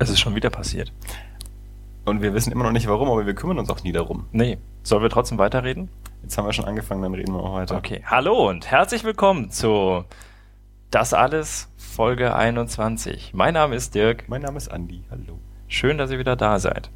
Es ist schon wieder passiert. Und wir wissen immer noch nicht warum, aber wir kümmern uns auch nie darum. Nee. Sollen wir trotzdem weiterreden? Jetzt haben wir schon angefangen, dann reden wir auch weiter. Okay. Hallo und herzlich willkommen zu Das alles Folge 21. Mein Name ist Dirk. Mein Name ist Andi. Hallo. Schön, dass ihr wieder da seid.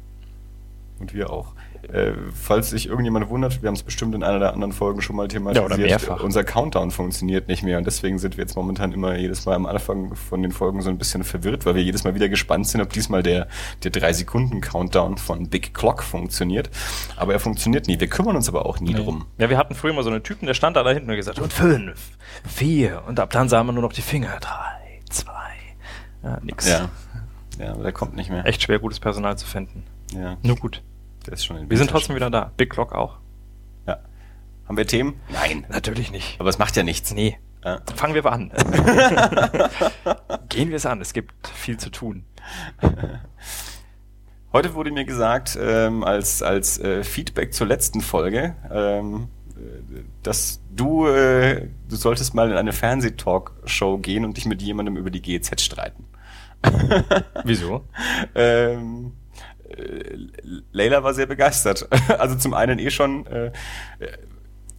Und wir auch. Äh, falls sich irgendjemand wundert, wir haben es bestimmt in einer der anderen Folgen schon mal thematisiert. Ja, oder mehrfach. Unser Countdown funktioniert nicht mehr und deswegen sind wir jetzt momentan immer jedes Mal am Anfang von den Folgen so ein bisschen verwirrt, weil wir jedes Mal wieder gespannt sind, ob diesmal der, der 3-Sekunden-Countdown von Big Clock funktioniert. Aber er funktioniert nie. Wir kümmern uns aber auch nie drum. Ja, wir hatten früher mal so einen Typen, der stand da, da hinten und gesagt, und fünf, vier, und ab dann sahen wir nur noch die Finger. Drei, zwei, ja, nix. Ja. Ja, aber der kommt nicht mehr. Echt schwer, gutes Personal zu finden. Ja, Nur gut. Der ist schon in Wir sind trotzdem wieder da. Big Clock auch? Ja. Haben wir Themen? Nein. Natürlich nicht. Aber es macht ja nichts. Nee. Ja. Fangen wir an. Gehen wir es an. Es gibt viel zu tun. Heute wurde mir gesagt, ähm, als, als äh, Feedback zur letzten Folge, ähm, äh, dass du, äh, du solltest mal in eine Fernsehtalkshow gehen und dich mit jemandem über die GEZ streiten. Wieso? Ähm, äh, Leila war sehr begeistert. Also zum einen eh schon. Äh, äh,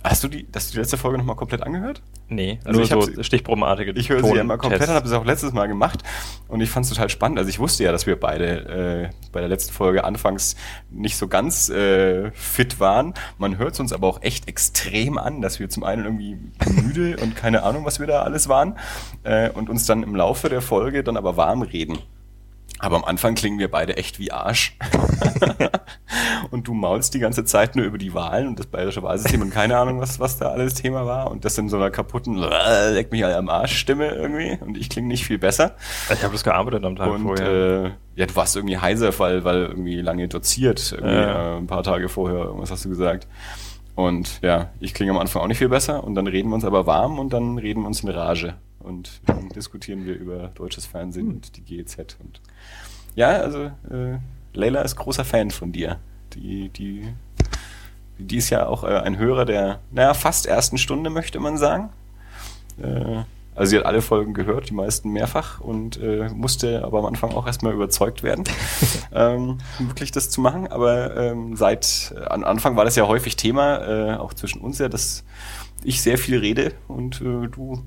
hast du die, hast du die letzte Folge nochmal komplett angehört? Nee, Also nur so stichprobenartige Ich höre sie ja immer komplett und habe das auch letztes Mal gemacht und ich fand es total spannend. Also ich wusste ja, dass wir beide äh, bei der letzten Folge anfangs nicht so ganz äh, fit waren. Man hört es uns aber auch echt extrem an, dass wir zum einen irgendwie müde und keine Ahnung, was wir da alles waren äh, und uns dann im Laufe der Folge dann aber warm reden. Aber am Anfang klingen wir beide echt wie Arsch. und du maulst die ganze Zeit nur über die Wahlen und das bayerische Wahlsystem und keine Ahnung, was, was da alles Thema war. Und das in so einer kaputten, äh, leck mich alle am Arsch Stimme irgendwie. Und ich klinge nicht viel besser. Ich habe das gearbeitet am Tag und vorher. äh, ja, du warst irgendwie heiser, weil, weil irgendwie lange doziert. Irgendwie, Ja. äh, ein paar Tage vorher, irgendwas hast du gesagt. Und ja, ich klinge am Anfang auch nicht viel besser. Und dann reden wir uns aber warm und dann reden wir uns in Rage. Und dann diskutieren wir über deutsches Fernsehen und die GEZ. Und ja, also äh, Leila ist großer Fan von dir. Die, die, die ist ja auch äh, ein Hörer der, naja, fast ersten Stunde, möchte man sagen. Äh, also sie hat alle Folgen gehört, die meisten mehrfach und äh, musste aber am Anfang auch erstmal überzeugt werden, ähm, wirklich das zu machen. Aber ähm, seit äh, am Anfang war das ja häufig Thema, äh, auch zwischen uns ja, dass ich sehr viel rede und äh, du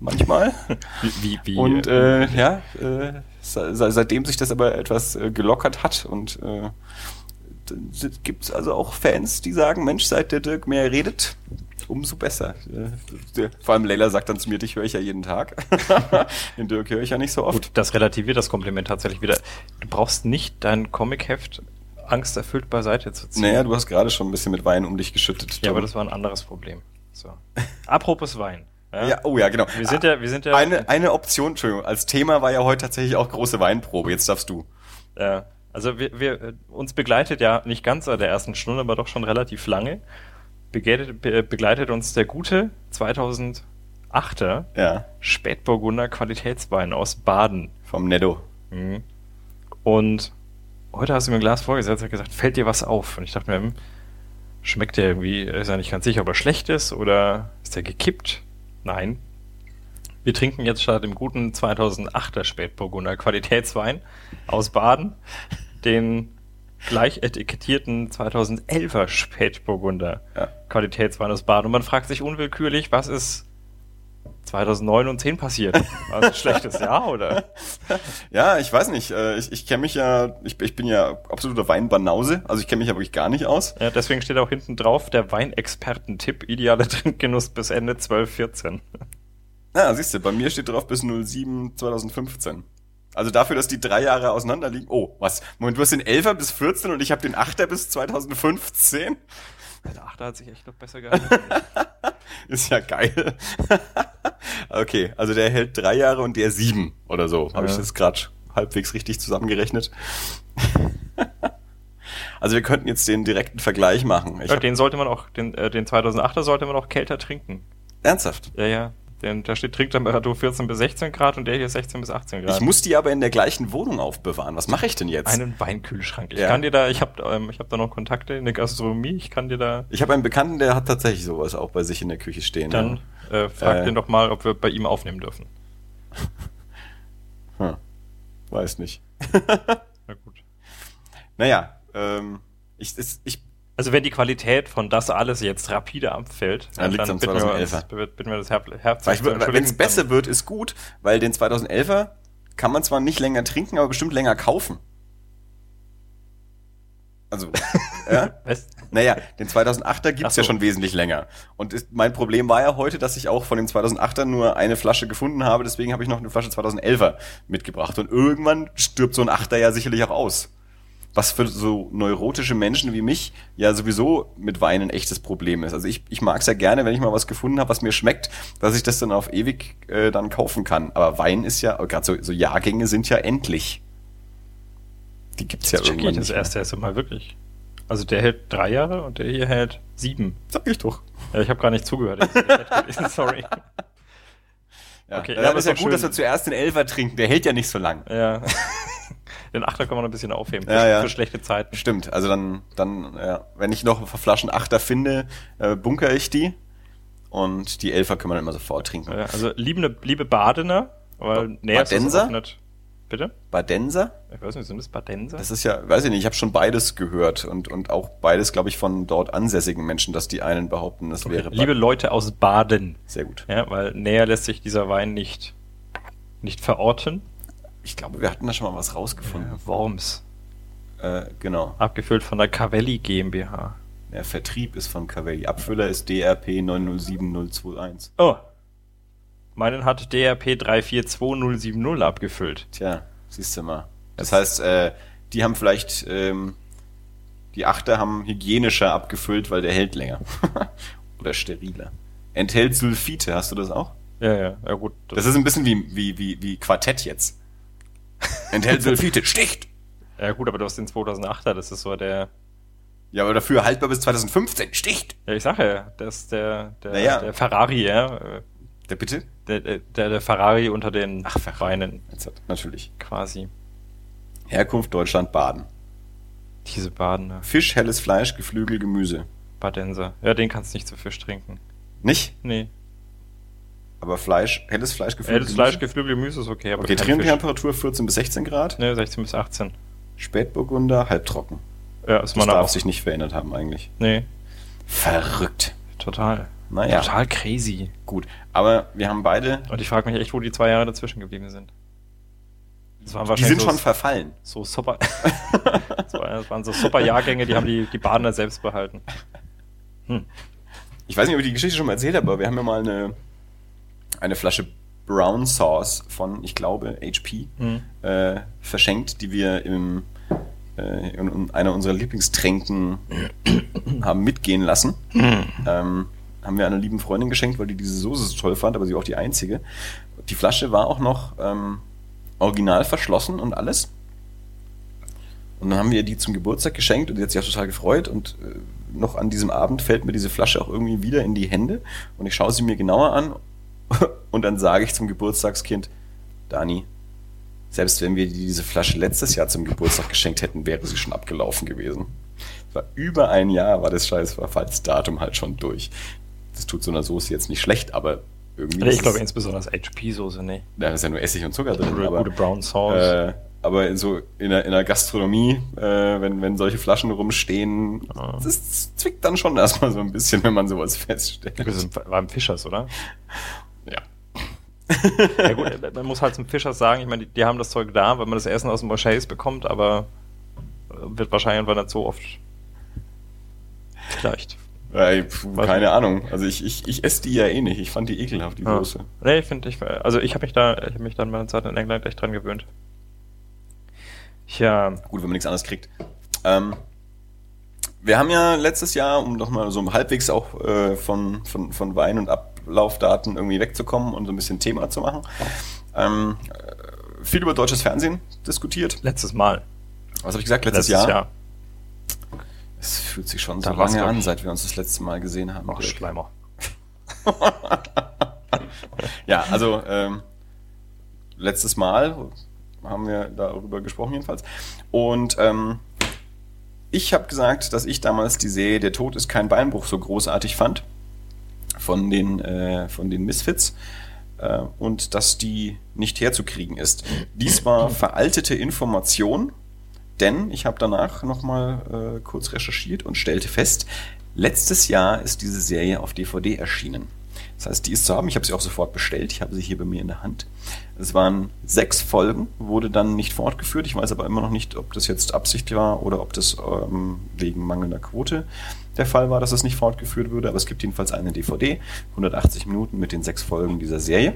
manchmal. wie, wie, wie, Und äh, ja, äh, se- se- seitdem sich das aber etwas äh, gelockert hat und äh, gibt es also auch Fans, die sagen, Mensch, seit der Dirk mehr redet, umso besser. Äh, Vor allem Leila sagt dann zu mir, dich höre ich ja jeden Tag. Den Dirk höre ich ja nicht so oft. Gut, das relativiert das Kompliment tatsächlich wieder. Du brauchst nicht dein Comicheft angsterfüllt beiseite zu ziehen. Naja, du hast gerade schon ein bisschen mit Wein um dich geschüttet. ja, Tom. aber das war ein anderes Problem. So. Apropos Wein. ja, oh ja, genau. Wir sind ja, wir sind ja, Eine, eine Option, Entschuldigung, als Thema war ja heute tatsächlich auch große Weinprobe. Jetzt darfst du. Ja, also wir, wir, uns begleitet ja nicht ganz seit der ersten Stunde, aber doch schon relativ lange, begleitet, be, begleitet uns der gute 2008er Ja, Spätburgunder Qualitätswein aus Baden. vom Netto. Mhm. Und heute hast du mir ein Glas vorgesetzt und gesagt, fällt dir was auf? Und ich dachte mir, hm, schmeckt der irgendwie, ist ja nicht ganz sicher, ob er schlecht ist oder ist der gekippt? Nein. Wir trinken jetzt statt dem guten 2008er Spätburgunder Qualitätswein aus Baden den gleich etikettierten 2011er Spätburgunder Ja. Qualitätswein aus Baden. Und man fragt sich unwillkürlich, was ist 2009 und 10 passiert? War es ein schlechtes Jahr oder? Ja, ich weiß nicht. äh, Ich, ich kenne mich ja, ich, ich bin ja absoluter Weinbanause. Also ich kenne mich ja wirklich gar nicht aus. Ja, deswegen steht auch hinten drauf, der Weinexperten-Tipp, idealer Trinkgenuss bis Ende 12, 14. Na, siehst du, bei mir steht drauf bis 07 2015. Also dafür, dass die drei Jahre auseinander liegen. Oh, was? Moment, du hast den 11er bis 14 und ich habe den 8er bis 2015? Der Achter hat sich echt noch besser gehalten. Ist ja geil. okay, also der hält drei Jahre und der sieben oder so. Habe ich Ja. das gerade halbwegs richtig zusammengerechnet? also wir könnten jetzt den direkten Vergleich machen. Ich ja, den sollte man auch, den, äh, den 2008er sollte man auch kälter trinken. ernsthaft. Ja, ja. Den, da steht Trinktemperatur 14 bis 16 Grad und der hier 16 bis 18 Grad. Ich muss die aber in der gleichen Wohnung aufbewahren. Was mache ich denn jetzt? einen Weinkühlschrank. Ich Ja. kann dir da, ich habe ähm, ich hab da noch Kontakte in der Gastronomie, ich kann dir da Ich habe einen Bekannten, der hat tatsächlich sowas auch bei sich in der Küche stehen. dann äh, frag Äh. den doch mal, ob wir bei ihm aufnehmen dürfen. ja. hm. Weiß nicht. Na gut. Naja, ähm, ich, ich, Also wenn die Qualität von das alles jetzt rapide abfällt, Dann liegt's am bitten wir, 2011er. uns, bitten wir das Her- Herz. Wenn es besser wird, ist gut, weil den 2011er kann man zwar nicht länger trinken, aber bestimmt länger kaufen. Also, ja? dann- Was? Naja, den 2008er gibt's so. ja schon wesentlich länger. Und ist, mein Problem war ja heute, dass ich auch von dem 2008er nur eine Flasche gefunden habe, deswegen habe ich noch eine Flasche 2011er mitgebracht. Und irgendwann stirbt so ein Achter ja sicherlich auch aus. Was für so neurotische Menschen wie mich ja sowieso mit Wein ein echtes Problem ist. Also ich, ich mag es ja gerne, wenn ich mal was gefunden habe, was mir schmeckt, dass ich das dann auf ewig äh, dann kaufen kann. Aber Wein ist ja, gerade so, so Jahrgänge sind ja endlich. Die gibt's ja Jetzt check ich irgendwann das erste erste Mal wirklich. Also der hält drei Jahre und der hier hält sieben. Sag ich doch. Ja, ich habe gar nicht zugehört. Ich Sorry. Ja, Okay, ja, aber ist ja gut, dass schön. wir zuerst den Elfer trinken. Der hält ja nicht so lang. Ja. Den Achter kann man noch ein bisschen aufheben. Für, Ja, ja. für schlechte Zeiten. Stimmt. Also dann, dann, ja, wenn ich noch Flaschen Achter finde, äh, bunker ich die. Und die Elfer können wir dann immer sofort trinken. Ja, also liebe, liebe Badener, weil Ba- näher ist Badenser? nicht. Bitte? Badenser? Ich weiß nicht, sind das Badenser? Das ist ja, weiß ich nicht, ich habe schon beides gehört und, und auch beides, glaube ich, von dort ansässigen Menschen, dass die einen behaupten, das wäre Bad- Liebe Leute aus Baden. Sehr gut. Ja, weil näher lässt sich dieser Wein nicht, nicht verorten. Ich glaube, wir hatten da schon mal was rausgefunden. Worms. Äh, genau. Abgefüllt von der Cavelli GmbH. Der Vertrieb ist von Cavelli. Abfüller ist DRP 907021. Oh. Meinen hat DRP 342070 abgefüllt. Tja, siehst du mal. Das heißt, äh, die haben vielleicht, ähm, die Achter haben hygienischer abgefüllt, weil der hält länger. Oder steriler. Enthält Sulfite, hast du das auch? Ja, ja, ja gut. Das ist ein bisschen wie, wie, wie, wie Quartett jetzt. Enthält Sulfite, sticht! ja gut, aber du hast den 2008er, das ist so der, Ja, aber dafür haltbar bis 2015, sticht! ja ich sage ja, das ist der, der, Naja. der Ferrari, ja. Der bitte? Der, der, der Ferrari unter den Ach, hat, natürlich. quasi. Herkunft Deutschland, Baden. Diese Badener. Fisch, helles Fleisch, Geflügel, Gemüse. Badenser. Ja, den kannst du nicht zu Fisch trinken. Nicht? Nee. Aber Fleisch, helles Fleisch, Geflügel, Helles Fleisch, Geflügel, Gemüse ist okay, aber Okay. Trinktemperatur 14 bis 16 Grad. Ne, 16 bis 18. Spätburgunder, halbtrocken. Ja, ist Das man darf auch. sich nicht verändert haben eigentlich. Nee, Verrückt. total. Naja, Total crazy. gut. Aber wir haben beide, Und ich frage mich echt, wo die zwei Jahre dazwischen geblieben sind. Das waren die wahrscheinlich sind so, schon verfallen. so super. das, war, das waren so super Jahrgänge, die haben die, die Badener selbst behalten. Hm. Ich weiß nicht, ob ich die Geschichte schon mal erzählt habe, aber wir haben ja mal eine, eine Flasche Brown Sauce von, ich glaube, HP Hm. äh, verschenkt, die wir im, äh, in, in einer unserer Lieblingstränken haben mitgehen lassen. Ähm, haben wir einer lieben Freundin geschenkt, weil die diese Soße so toll fand, aber sie war auch die einzige. Die Flasche war auch noch ähm, original verschlossen und alles. Und dann haben wir die zum Geburtstag geschenkt und die hat sich auch total gefreut. Und äh, noch an diesem Abend fällt mir diese Flasche auch irgendwie wieder in die Hände. Und ich schaue sie mir genauer an und dann sage ich zum Geburtstagskind, Dani, selbst wenn wir dir diese Flasche letztes Jahr zum Geburtstag geschenkt hätten, wäre sie schon abgelaufen gewesen. Es war über ein Jahr, war das scheiß Verfallsdatum halt schon durch. Das tut so einer Soße jetzt nicht schlecht, aber irgendwie. Ich glaube es- insbesondere HP-Soße, nee. da ist ja nur Essig und Zucker drin. Gute, aber, gute Brown Sauce. äh, aber in so in der, in der Gastronomie, äh, wenn, wenn solche Flaschen rumstehen, Ah. das zwickt dann schon erstmal so ein bisschen, wenn man sowas feststellt. Das war im Fischers, oder? Ja. Gut, man muss halt zum Fischers sagen, ich meine, die, die haben das Zeug da, weil man das Essen aus dem Moschees bekommt, aber äh, wird wahrscheinlich einfach nicht so oft. Vielleicht. Ey, pf, keine Ahnung. Also ich, ich, ich esse die ja eh nicht. Ich fand die ekelhaft, die Ja. Soße. Nee, ich finde, ich, also ich habe mich da, ich habe mich dann mal Zeit in England echt dran gewöhnt. Ja, Gut, wenn man nichts anderes kriegt. Ähm, wir haben ja letztes Jahr, um doch mal so halbwegs auch äh, von, von, von Wein und Ablaufdaten irgendwie wegzukommen und so ein bisschen Thema zu machen, ähm, äh, viel über deutsches Fernsehen diskutiert. letztes Mal. Was habe ich gesagt? Letztes, Jahr? Es fühlt sich schon Da so lange an, seit wir uns das letzte Mal gesehen haben. Ach, Dirk. Schleimer. Ja, also ähm, letztes Mal haben wir darüber gesprochen jedenfalls. Und ähm, ich habe gesagt, dass ich damals die Serie Der Tod ist kein Beinbruch so großartig fand von den, äh, von den Misfits. äh, und dass die nicht herzukriegen ist. Dies war veraltete Information, denn ich habe danach nochmal äh, kurz recherchiert und stellte fest, letztes Jahr ist diese Serie auf DVD erschienen. Das heißt, die ist zu haben. Ich habe sie auch sofort bestellt. Ich habe sie hier bei mir in der Hand. Es waren sechs Folgen, wurde dann nicht fortgeführt. Ich weiß aber immer noch nicht, ob das jetzt Absicht war oder ob das ähm, wegen mangelnder Quote der Fall war, dass es nicht fortgeführt würde. Aber es gibt jedenfalls eine DVD, 180 Minuten mit den sechs Folgen dieser Serie.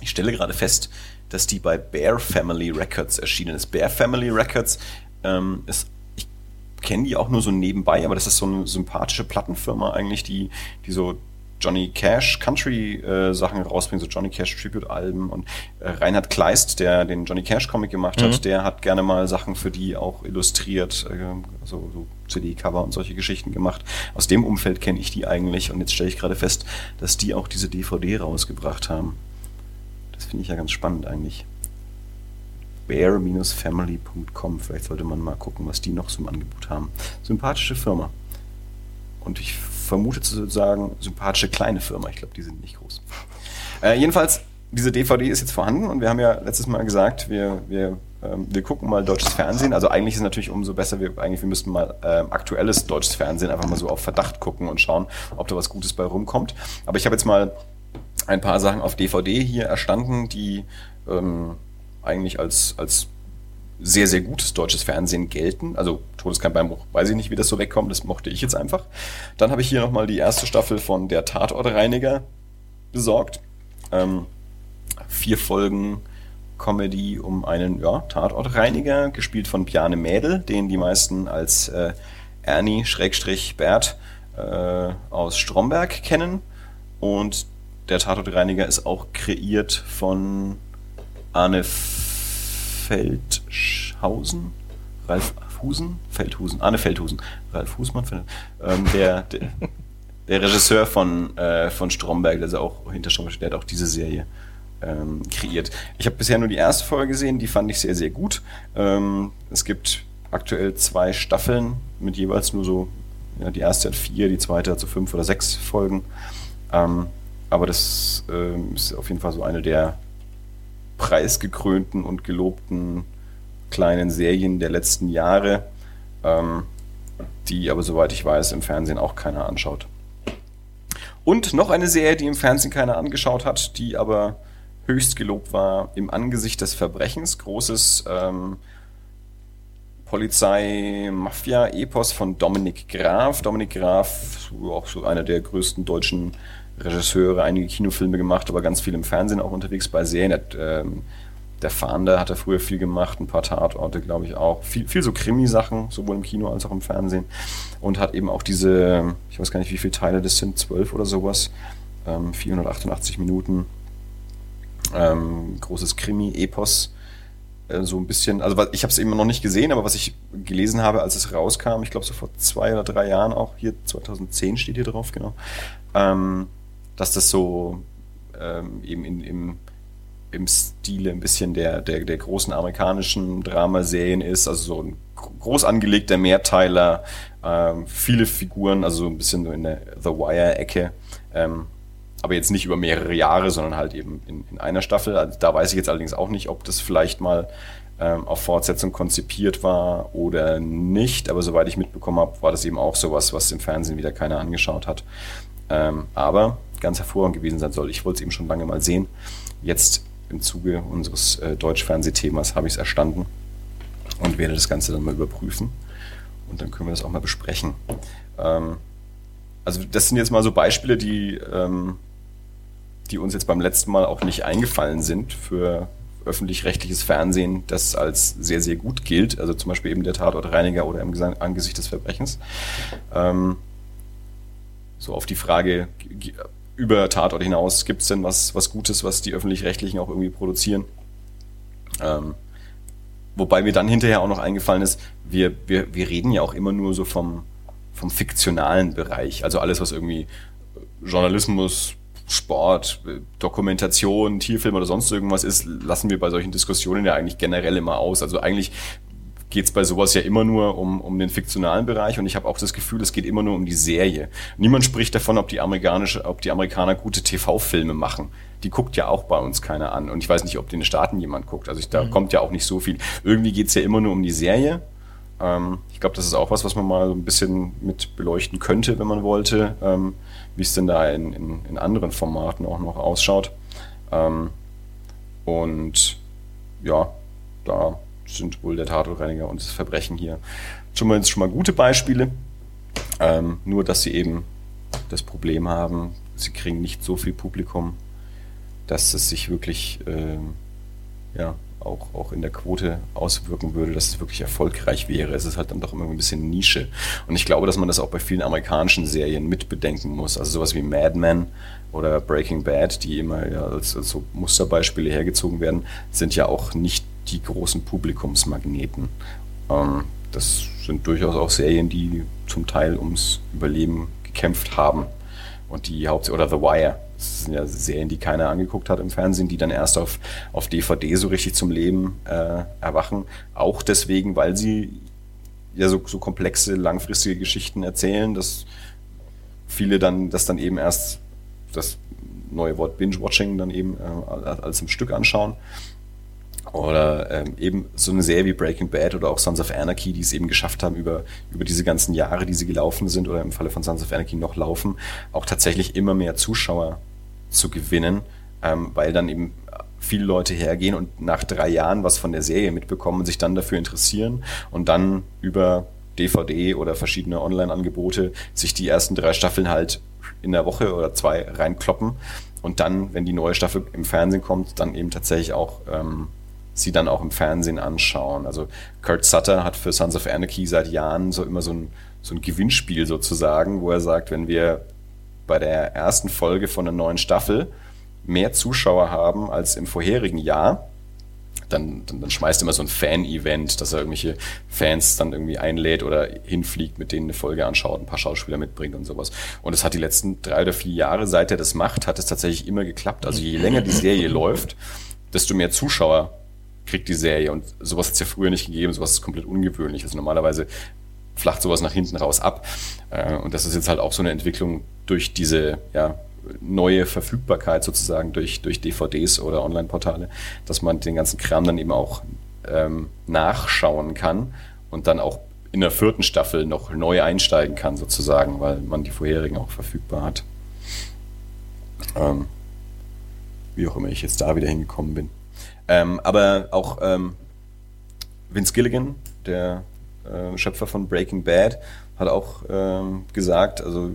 Ich stelle gerade fest, dass die bei Bear Family Records erschienen ist. Bear Family Records ähm, ist ich kenne die auch nur so nebenbei, aber das ist so eine sympathische Plattenfirma eigentlich, die, die so Johnny Cash Country äh, Sachen rausbringt, so Johnny Cash Tribute Alben und äh, Reinhard Kleist, der den Johnny Cash Comic gemacht hat, mhm. der hat gerne mal Sachen für die auch illustriert, äh, also so CD Cover und solche Geschichten gemacht. Aus dem Umfeld kenne ich die eigentlich und jetzt stelle ich gerade fest, dass die auch diese DVD rausgebracht haben. Das finde ich ja ganz spannend eigentlich. Bear-family.com. Vielleicht sollte man mal gucken, was die noch im Angebot haben. Sympathische Firma. Und ich vermute zu sagen, sympathische kleine Firma. Ich glaube, die sind nicht groß. Äh, jedenfalls, diese DVD ist jetzt vorhanden und wir haben ja letztes Mal gesagt, wir, wir, ähm, wir gucken mal deutsches Fernsehen. Also eigentlich ist es natürlich umso besser, wir, eigentlich, wir müssten mal ähm, aktuelles deutsches Fernsehen einfach mal so auf Verdacht gucken und schauen, ob da was Gutes bei rumkommt. Aber ich habe jetzt mal ein paar Sachen auf DVD hier erstanden, die ähm, eigentlich als, als sehr, sehr gutes deutsches Fernsehen gelten. Also Todeskeim Beinbruch, weiß ich nicht, wie das so wegkommt, das mochte ich jetzt einfach. Dann habe ich hier nochmal die erste Staffel von Der Tatortreiniger besorgt. Ähm, vier Folgen Comedy um einen ja, Tatortreiniger, gespielt von Piane Mädel, den die meisten als äh, Ernie Schrägstrich Bert äh, aus Stromberg kennen. Und der Tatortreiniger ist auch kreiert von Arne Feldhausen, Ralf Husen, Feldhusen, Arne Feldhusen, Ralf Husmann, ähm, der, der, der, Regisseur von, äh, von Stromberg, ist auch hinter Stromberg, der hat auch diese Serie ähm, kreiert. Ich habe bisher nur die erste Folge gesehen, die fand ich sehr, sehr gut. Ähm, es gibt aktuell zwei Staffeln mit jeweils nur so, ja, die erste hat vier, die zweite hat so fünf oder sechs Folgen. Ähm, aber das ähm, ist auf jeden Fall so eine der preisgekrönten und gelobten kleinen Serien der letzten Jahre, ähm, die aber soweit ich weiß im Fernsehen auch keiner anschaut. Und noch eine Serie, die im Fernsehen keiner angeschaut hat, die aber höchst gelobt war, im Angesicht des Verbrechens, großes ähm, Polizei-Mafia-Epos von Dominik Graf. Dominik Graf, auch so einer der größten deutschen Regisseure, einige Kinofilme gemacht, aber ganz viel im Fernsehen auch unterwegs bei Serien. Hat, ähm, der Fahnder hat er früher viel gemacht, ein paar Tatorte, glaube ich, auch. Viel, viel so Krimi-Sachen, sowohl im Kino als auch im Fernsehen. Und hat eben auch diese, ich weiß gar nicht, wie viele Teile das sind, zwölf oder sowas, ähm, 488 Minuten. Ähm, großes Krimi-Epos. Äh, so ein bisschen, also ich habe es eben noch nicht gesehen, aber was ich gelesen habe, als es rauskam, ich glaube so vor zwei oder drei Jahren auch, hier 2010 steht hier drauf, genau, ähm, dass das so ähm, eben in, im, im Stile ein bisschen der, der, der großen amerikanischen Dramaserien ist, also so ein groß angelegter Mehrteiler, ähm, viele Figuren, also so ein bisschen so in der The Wire-Ecke, ähm, aber jetzt nicht über mehrere Jahre, sondern halt eben in, in einer Staffel. Also da weiß ich jetzt allerdings auch nicht, ob das vielleicht mal ähm, auf Fortsetzung konzipiert war oder nicht, aber soweit ich mitbekommen habe, war das eben auch sowas, was im Fernsehen wieder keiner angeschaut hat. Ähm, aber ganz hervorragend gewesen sein soll. Ich wollte es eben schon lange mal sehen. Jetzt im Zuge unseres äh, Deutsch-Fernsehthemas habe ich es erstanden und werde das Ganze dann mal überprüfen. Und dann können wir das auch mal besprechen. Ähm, also das sind jetzt mal so Beispiele, die, ähm, die uns jetzt beim letzten Mal auch nicht eingefallen sind für öffentlich-rechtliches Fernsehen, das als sehr, sehr gut gilt. Also zum Beispiel eben der Tatortreiniger oder im Angesicht des Verbrechens. Ähm, so auf die Frage, über Tatort hinaus, gibt es denn was, was Gutes, was die Öffentlich-Rechtlichen auch irgendwie produzieren? Ähm, wobei mir dann hinterher auch noch eingefallen ist, wir, wir, wir reden ja auch immer nur so vom, vom fiktionalen Bereich. Also alles, was irgendwie Journalismus, Sport, Dokumentation, Tierfilm oder sonst irgendwas ist, lassen wir bei solchen Diskussionen ja eigentlich generell immer aus. Also eigentlich geht es bei sowas ja immer nur um, um den fiktionalen Bereich und ich habe auch das Gefühl, es geht immer nur um die Serie. Niemand spricht davon, ob die amerikanische, ob die Amerikaner gute TV-Filme machen. Die guckt ja auch bei uns keiner an. Und ich weiß nicht, ob den Staaten jemand guckt. Also ich, da mhm. kommt ja auch nicht so viel. Irgendwie geht es ja immer nur um die Serie. Ähm, ich glaube, das ist auch was, was man mal so ein bisschen mit beleuchten könnte, wenn man wollte, ähm, wie es denn da in, in, in, anderen Formaten auch noch ausschaut. Ähm, und ja, da sind wohl der Tatortreiniger und das Verbrechen hier schon mal, schon mal gute Beispiele. Ähm, nur, dass sie eben das Problem haben, sie kriegen nicht so viel Publikum, dass es sich wirklich ähm, ja, auch, auch in der Quote auswirken würde, dass es wirklich erfolgreich wäre. Es ist halt dann doch immer ein bisschen Nische. Und ich glaube, dass man das auch bei vielen amerikanischen Serien mitbedenken muss. Also sowas wie Mad Men oder Breaking Bad, die immer ja als, als so Musterbeispiele hergezogen werden, sind ja auch nicht die großen Publikumsmagneten. Ähm, das sind durchaus auch Serien, die zum Teil ums Überleben gekämpft haben. Und die Haupt oder The Wire, das sind ja Serien, die keiner angeguckt hat im Fernsehen, die dann erst auf, auf DVD so richtig zum Leben äh, erwachen. Auch deswegen, weil sie ja so, so komplexe, langfristige Geschichten erzählen, dass viele dann das dann eben erst das neue Wort Binge-Watching dann eben äh, als im Stück anschauen. Oder ähm, eben so eine Serie wie Breaking Bad oder auch Sons of Anarchy, die es eben geschafft haben, über, über diese ganzen Jahre, die sie gelaufen sind, oder im Falle von Sons of Anarchy noch laufen, auch tatsächlich immer mehr Zuschauer zu gewinnen, ähm, weil dann eben viele Leute hergehen und nach drei Jahren was von der Serie mitbekommen und sich dann dafür interessieren und dann über DVD oder verschiedene Online-Angebote sich die ersten drei Staffeln halt in der Woche oder zwei reinkloppen und dann, wenn die neue Staffel im Fernsehen kommt, dann eben tatsächlich auch ähm, sie dann auch im Fernsehen anschauen. Also Kurt Sutter hat für Sons of Anarchy seit Jahren so immer so ein, so ein Gewinnspiel sozusagen, wo er sagt, wenn wir bei der ersten Folge von einer neuen Staffel mehr Zuschauer haben als im vorherigen Jahr, dann, dann, dann schmeißt er immer so ein Fan-Event, dass er irgendwelche Fans dann irgendwie einlädt oder hinfliegt, mit denen eine Folge anschaut, ein paar Schauspieler mitbringt und sowas. Und es hat die letzten drei oder vier Jahre, seit er das macht, hat es tatsächlich immer geklappt. Also je länger die Serie läuft, desto mehr Zuschauer kriegt die Serie. Und sowas hat es ja früher nicht gegeben, sowas ist komplett ungewöhnlich. Also normalerweise flacht sowas nach hinten raus ab. Äh, und das ist jetzt halt auch so eine Entwicklung durch diese ja, neue Verfügbarkeit sozusagen durch, durch DVDs oder Online-Portale, dass man den ganzen Kram dann eben auch ähm, nachschauen kann und dann auch in der vierten Staffel noch neu einsteigen kann sozusagen, weil man die vorherigen auch verfügbar hat. Ähm, wie auch immer ich jetzt da wieder hingekommen bin. Ähm, aber auch ähm, Vince Gilligan, der äh, Schöpfer von Breaking Bad, hat auch ähm, gesagt, also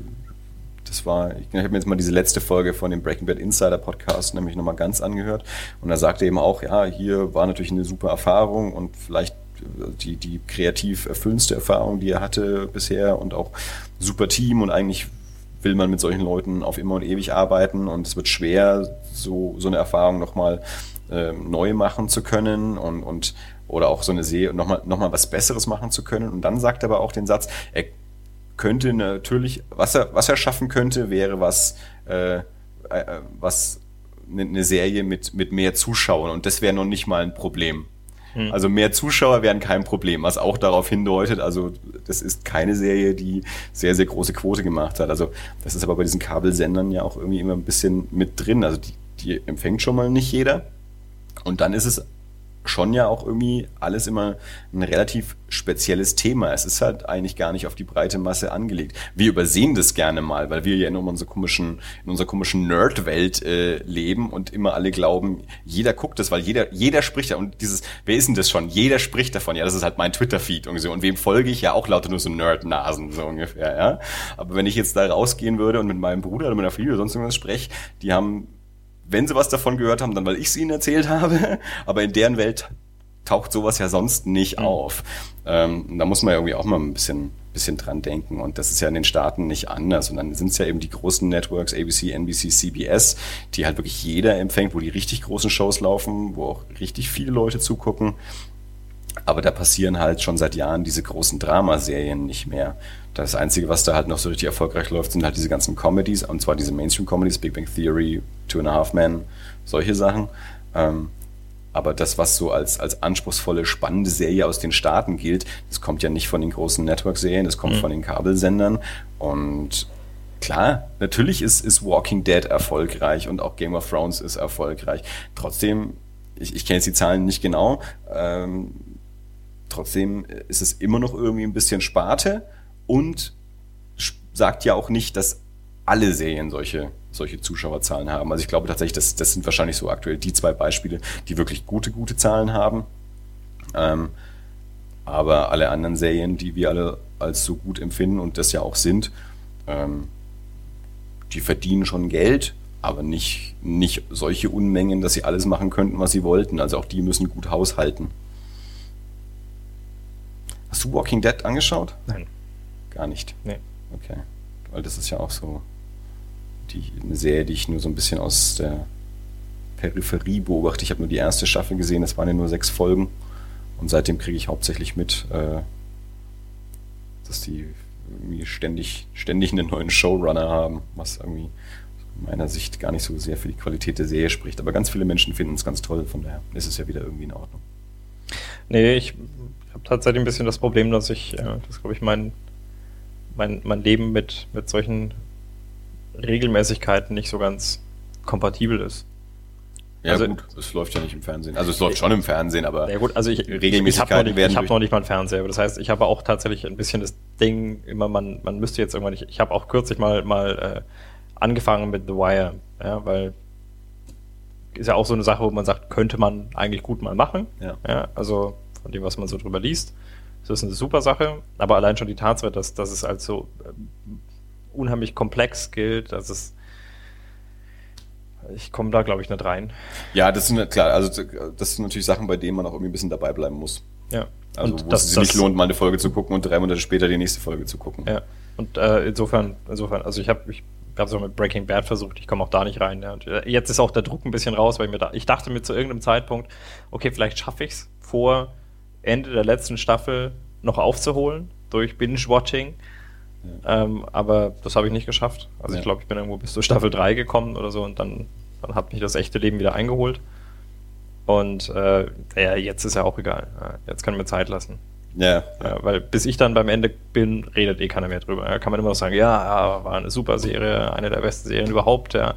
das war, ich, ich habe mir jetzt mal diese letzte Folge von dem Breaking Bad Insider Podcast nämlich nochmal ganz angehört. Und er sagte eben auch, ja, hier war natürlich eine super Erfahrung und vielleicht äh, die, die kreativ erfüllendste Erfahrung, die er hatte bisher und auch super Team und eigentlich will man mit solchen Leuten auf immer und ewig arbeiten und es wird schwer, so, so eine Erfahrung nochmal äh, neu machen zu können und, und oder auch so eine Serie nochmal noch mal was Besseres machen zu können. Und dann sagt er aber auch den Satz, er könnte natürlich, was er, was er schaffen könnte, wäre was, äh, äh, was eine ne Serie mit, mit mehr Zuschauern und das wäre noch nicht mal ein Problem. Hm. Also mehr Zuschauer wären kein Problem, was auch darauf hindeutet, also das ist keine Serie, die sehr, sehr große Quote gemacht hat. Also das ist aber bei diesen Kabelsendern ja auch irgendwie immer ein bisschen mit drin. Also die, die empfängt schon mal nicht jeder. Und dann ist es schon ja auch irgendwie alles immer ein relativ spezielles Thema. Es ist halt eigentlich gar nicht auf die breite Masse angelegt. Wir übersehen das gerne mal, weil wir ja in unserer komischen, in unserer komischen Nerd-Welt äh, leben und immer alle glauben, jeder guckt das, weil jeder, jeder spricht ja und dieses, wer ist denn das schon? Jeder spricht davon. Ja, das ist halt mein Twitter-Feed und so. Und wem folge ich? Ja, auch lauter nur so Nerd-Nasen, so ungefähr, ja. Aber wenn ich jetzt da rausgehen würde und mit meinem Bruder oder meiner Familie oder sonst irgendwas spreche, die haben wenn sie was davon gehört haben, dann weil ich es ihnen erzählt habe. Aber in deren Welt taucht sowas ja sonst nicht mhm. auf. Ähm, da muss man ja irgendwie auch mal ein bisschen, bisschen dran denken. Und das ist ja in den Staaten nicht anders. Und dann sind es ja eben die großen Networks, ABC, NBC, CBS, die halt wirklich jeder empfängt, wo die richtig großen Shows laufen, wo auch richtig viele Leute zugucken. Aber da passieren halt schon seit Jahren diese großen Dramaserien nicht mehr. Das Einzige, was da halt noch so richtig erfolgreich läuft, sind halt diese ganzen Comedies, und zwar diese Mainstream-Comedies, Big Bang Theory, Two and a Half Men, solche Sachen. Ähm, Aber das, was so als, als anspruchsvolle, spannende Serie aus den Staaten gilt, das kommt ja nicht von den großen Network-Serien, das kommt mhm. von den Kabelsendern. Und klar, natürlich ist, ist Walking Dead erfolgreich und auch Game of Thrones ist erfolgreich. Trotzdem, ich, ich kenne jetzt die Zahlen nicht genau, ähm, trotzdem ist es immer noch irgendwie ein bisschen Sparte und sagt ja auch nicht, dass alle Serien solche, solche Zuschauerzahlen haben. Also ich glaube tatsächlich, das, das sind wahrscheinlich so aktuell die zwei Beispiele, die wirklich gute, gute Zahlen haben. Ähm, aber alle anderen Serien, die wir alle als so gut empfinden und das ja auch sind, ähm, die verdienen schon Geld, aber nicht, nicht solche Unmengen, dass sie alles machen könnten, was sie wollten. Also auch die müssen gut haushalten. Hast du Walking Dead angeschaut? Nein. Gar nicht. Nee. Okay. Weil das ist ja auch so die, eine Serie, die ich nur so ein bisschen aus der Peripherie beobachte. Ich habe nur die erste Staffel gesehen, es waren ja nur sechs Folgen. Und seitdem kriege ich hauptsächlich mit, äh, dass die irgendwie ständig, ständig einen neuen Showrunner haben, was irgendwie aus meiner Sicht gar nicht so sehr für die Qualität der Serie spricht. Aber ganz viele Menschen finden es ganz toll, von daher ist es ja wieder irgendwie in Ordnung. Nee, ich habe tatsächlich ein bisschen das Problem, dass ich, äh, das glaube ich, mein, mein, mein Leben mit, mit solchen Regelmäßigkeiten nicht so ganz kompatibel ist. Ja also, gut, es läuft ja nicht im Fernsehen. Also es läuft schon im Fernsehen, aber ja gut, also ich, ich habe noch, nicht, ich hab noch nicht mal einen Fernseher. Das heißt, ich habe auch tatsächlich ein bisschen das Ding, immer man, man müsste jetzt irgendwann nicht. Ich habe auch kürzlich mal, mal äh, angefangen mit The Wire, ja, weil ist ja auch so eine Sache, wo man sagt, könnte man eigentlich gut mal machen. Ja. ja also von dem, was man so drüber liest. Das ist eine super Sache, aber allein schon die Tatsache, dass, dass es als so äh, unheimlich komplex gilt, dass es ich komme da, glaube ich, nicht rein. Ja, das sind klar, also das sind natürlich Sachen, bei denen man auch irgendwie ein bisschen dabei bleiben muss. Ja. Also und wo das, es sich nicht lohnt, mal eine Folge zu gucken und drei Monate später die nächste Folge zu gucken. Ja. Und äh, insofern, insofern, also ich habe ich habe es auch mit Breaking Bad versucht, ich komme auch da nicht rein. Ja. Und äh, jetzt ist auch der Druck ein bisschen raus, weil ich mir da, ich dachte mir zu irgendeinem Zeitpunkt, okay, vielleicht schaffe ich es vor Ende der letzten Staffel noch aufzuholen durch Binge-Watching. Ja. Ähm, aber das habe ich nicht geschafft. Also ja. ich glaube, ich bin irgendwo bis zur Staffel 3 gekommen oder so und dann, dann hat mich das echte Leben wieder eingeholt. Und äh, ja, jetzt ist ja auch egal. Jetzt können wir Zeit lassen. Ja, ja. Weil bis ich dann beim Ende bin, redet eh keiner mehr drüber. Da kann man immer noch sagen, ja, war eine super Serie, eine der besten Serien überhaupt. Ja.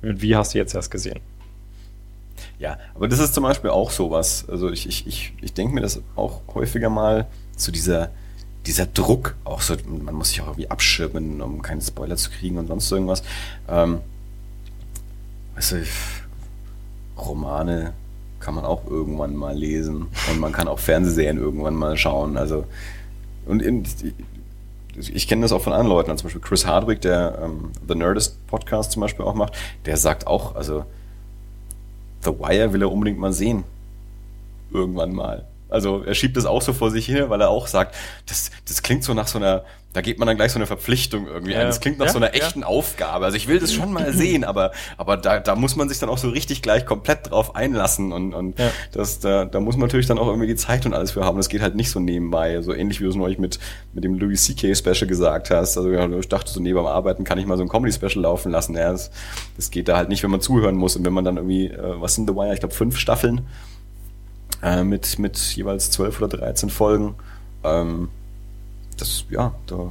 Wie hast du jetzt erst gesehen? Ja, aber das ist zum Beispiel auch sowas. Also ich, ich, ich, ich denke mir das auch häufiger mal zu dieser, dieser Druck, auch so, man muss sich auch irgendwie abschirmen, um keinen Spoiler zu kriegen und sonst irgendwas. Ähm, weißt du, Romane kann man auch irgendwann mal lesen und man kann auch Fernsehserien irgendwann mal schauen. Also und in, ich kenne das auch von anderen Leuten, also zum Beispiel Chris Hardwick, der ähm, The Nerdist Podcast zum Beispiel auch macht, der sagt auch, also The Wire will er unbedingt mal sehen. Irgendwann mal. Also er schiebt das auch so vor sich hin, weil er auch sagt, das, das klingt so nach so einer, da geht man dann gleich so eine Verpflichtung irgendwie ja. ein. Das klingt nach ja, so einer echten ja. Aufgabe. Also ich will das schon mal sehen, aber, aber da, da muss man sich dann auch so richtig gleich komplett drauf einlassen und, und das, da, da muss man natürlich dann auch irgendwie die Zeit und alles für haben. Das geht halt nicht so nebenbei. So ähnlich wie du es neulich mit, mit dem Louis C.K. Special gesagt hast. Also ich dachte so, neben dem Arbeiten kann ich mal so ein Comedy-Special laufen lassen. Ja, das, das geht da halt nicht, wenn man zuhören muss und wenn man dann irgendwie, äh, was sind The Wire? Ich glaube fünf Staffeln äh, mit, mit jeweils 12 oder 13 Folgen. Ähm, das, ja, da,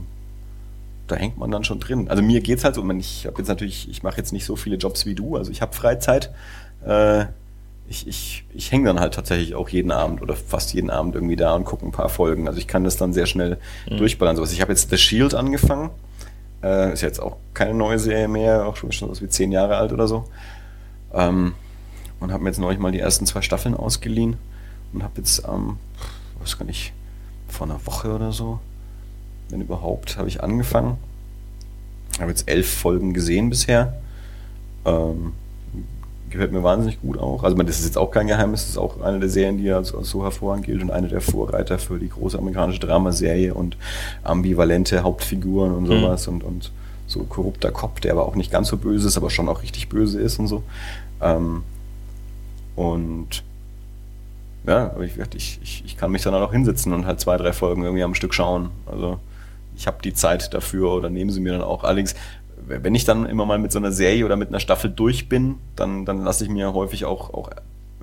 da hängt man dann schon drin. Also mir geht's halt so, ich habe jetzt natürlich, ich mache jetzt nicht so viele Jobs wie du, also ich habe Freizeit. Äh, ich, ich, ich hänge dann halt tatsächlich auch jeden Abend oder fast jeden Abend irgendwie da und gucke ein paar Folgen. Also ich kann das dann sehr schnell mhm. durchballern. So, ich habe jetzt The Shield angefangen. Äh, ist jetzt auch keine neue Serie mehr, auch schon, schon so wie zehn Jahre alt oder so. Ähm, und habe mir jetzt neulich mal die ersten zwei Staffeln ausgeliehen und habe jetzt am, ähm, weiß gar nicht, vor einer Woche oder so, wenn überhaupt, habe ich angefangen. Habe jetzt elf Folgen gesehen bisher. Ähm, gefällt mir wahnsinnig gut auch. Also das ist jetzt auch kein Geheimnis, das ist auch eine der Serien, die als, als so hervorragend gilt und eine der Vorreiter für die große amerikanische Dramaserie und ambivalente Hauptfiguren und mhm. sowas mhm. und, und so korrupter Kopf, der aber auch nicht ganz so böse ist, aber schon auch richtig böse ist und so. Ähm, und ja, aber ich, ich, ich, ich kann mich dann auch hinsetzen und halt zwei, drei Folgen irgendwie am Stück schauen. Also ich habe die Zeit dafür oder nehmen sie mir dann auch. Allerdings, wenn ich dann immer mal mit so einer Serie oder mit einer Staffel durch bin, dann, dann lasse ich mir häufig auch, auch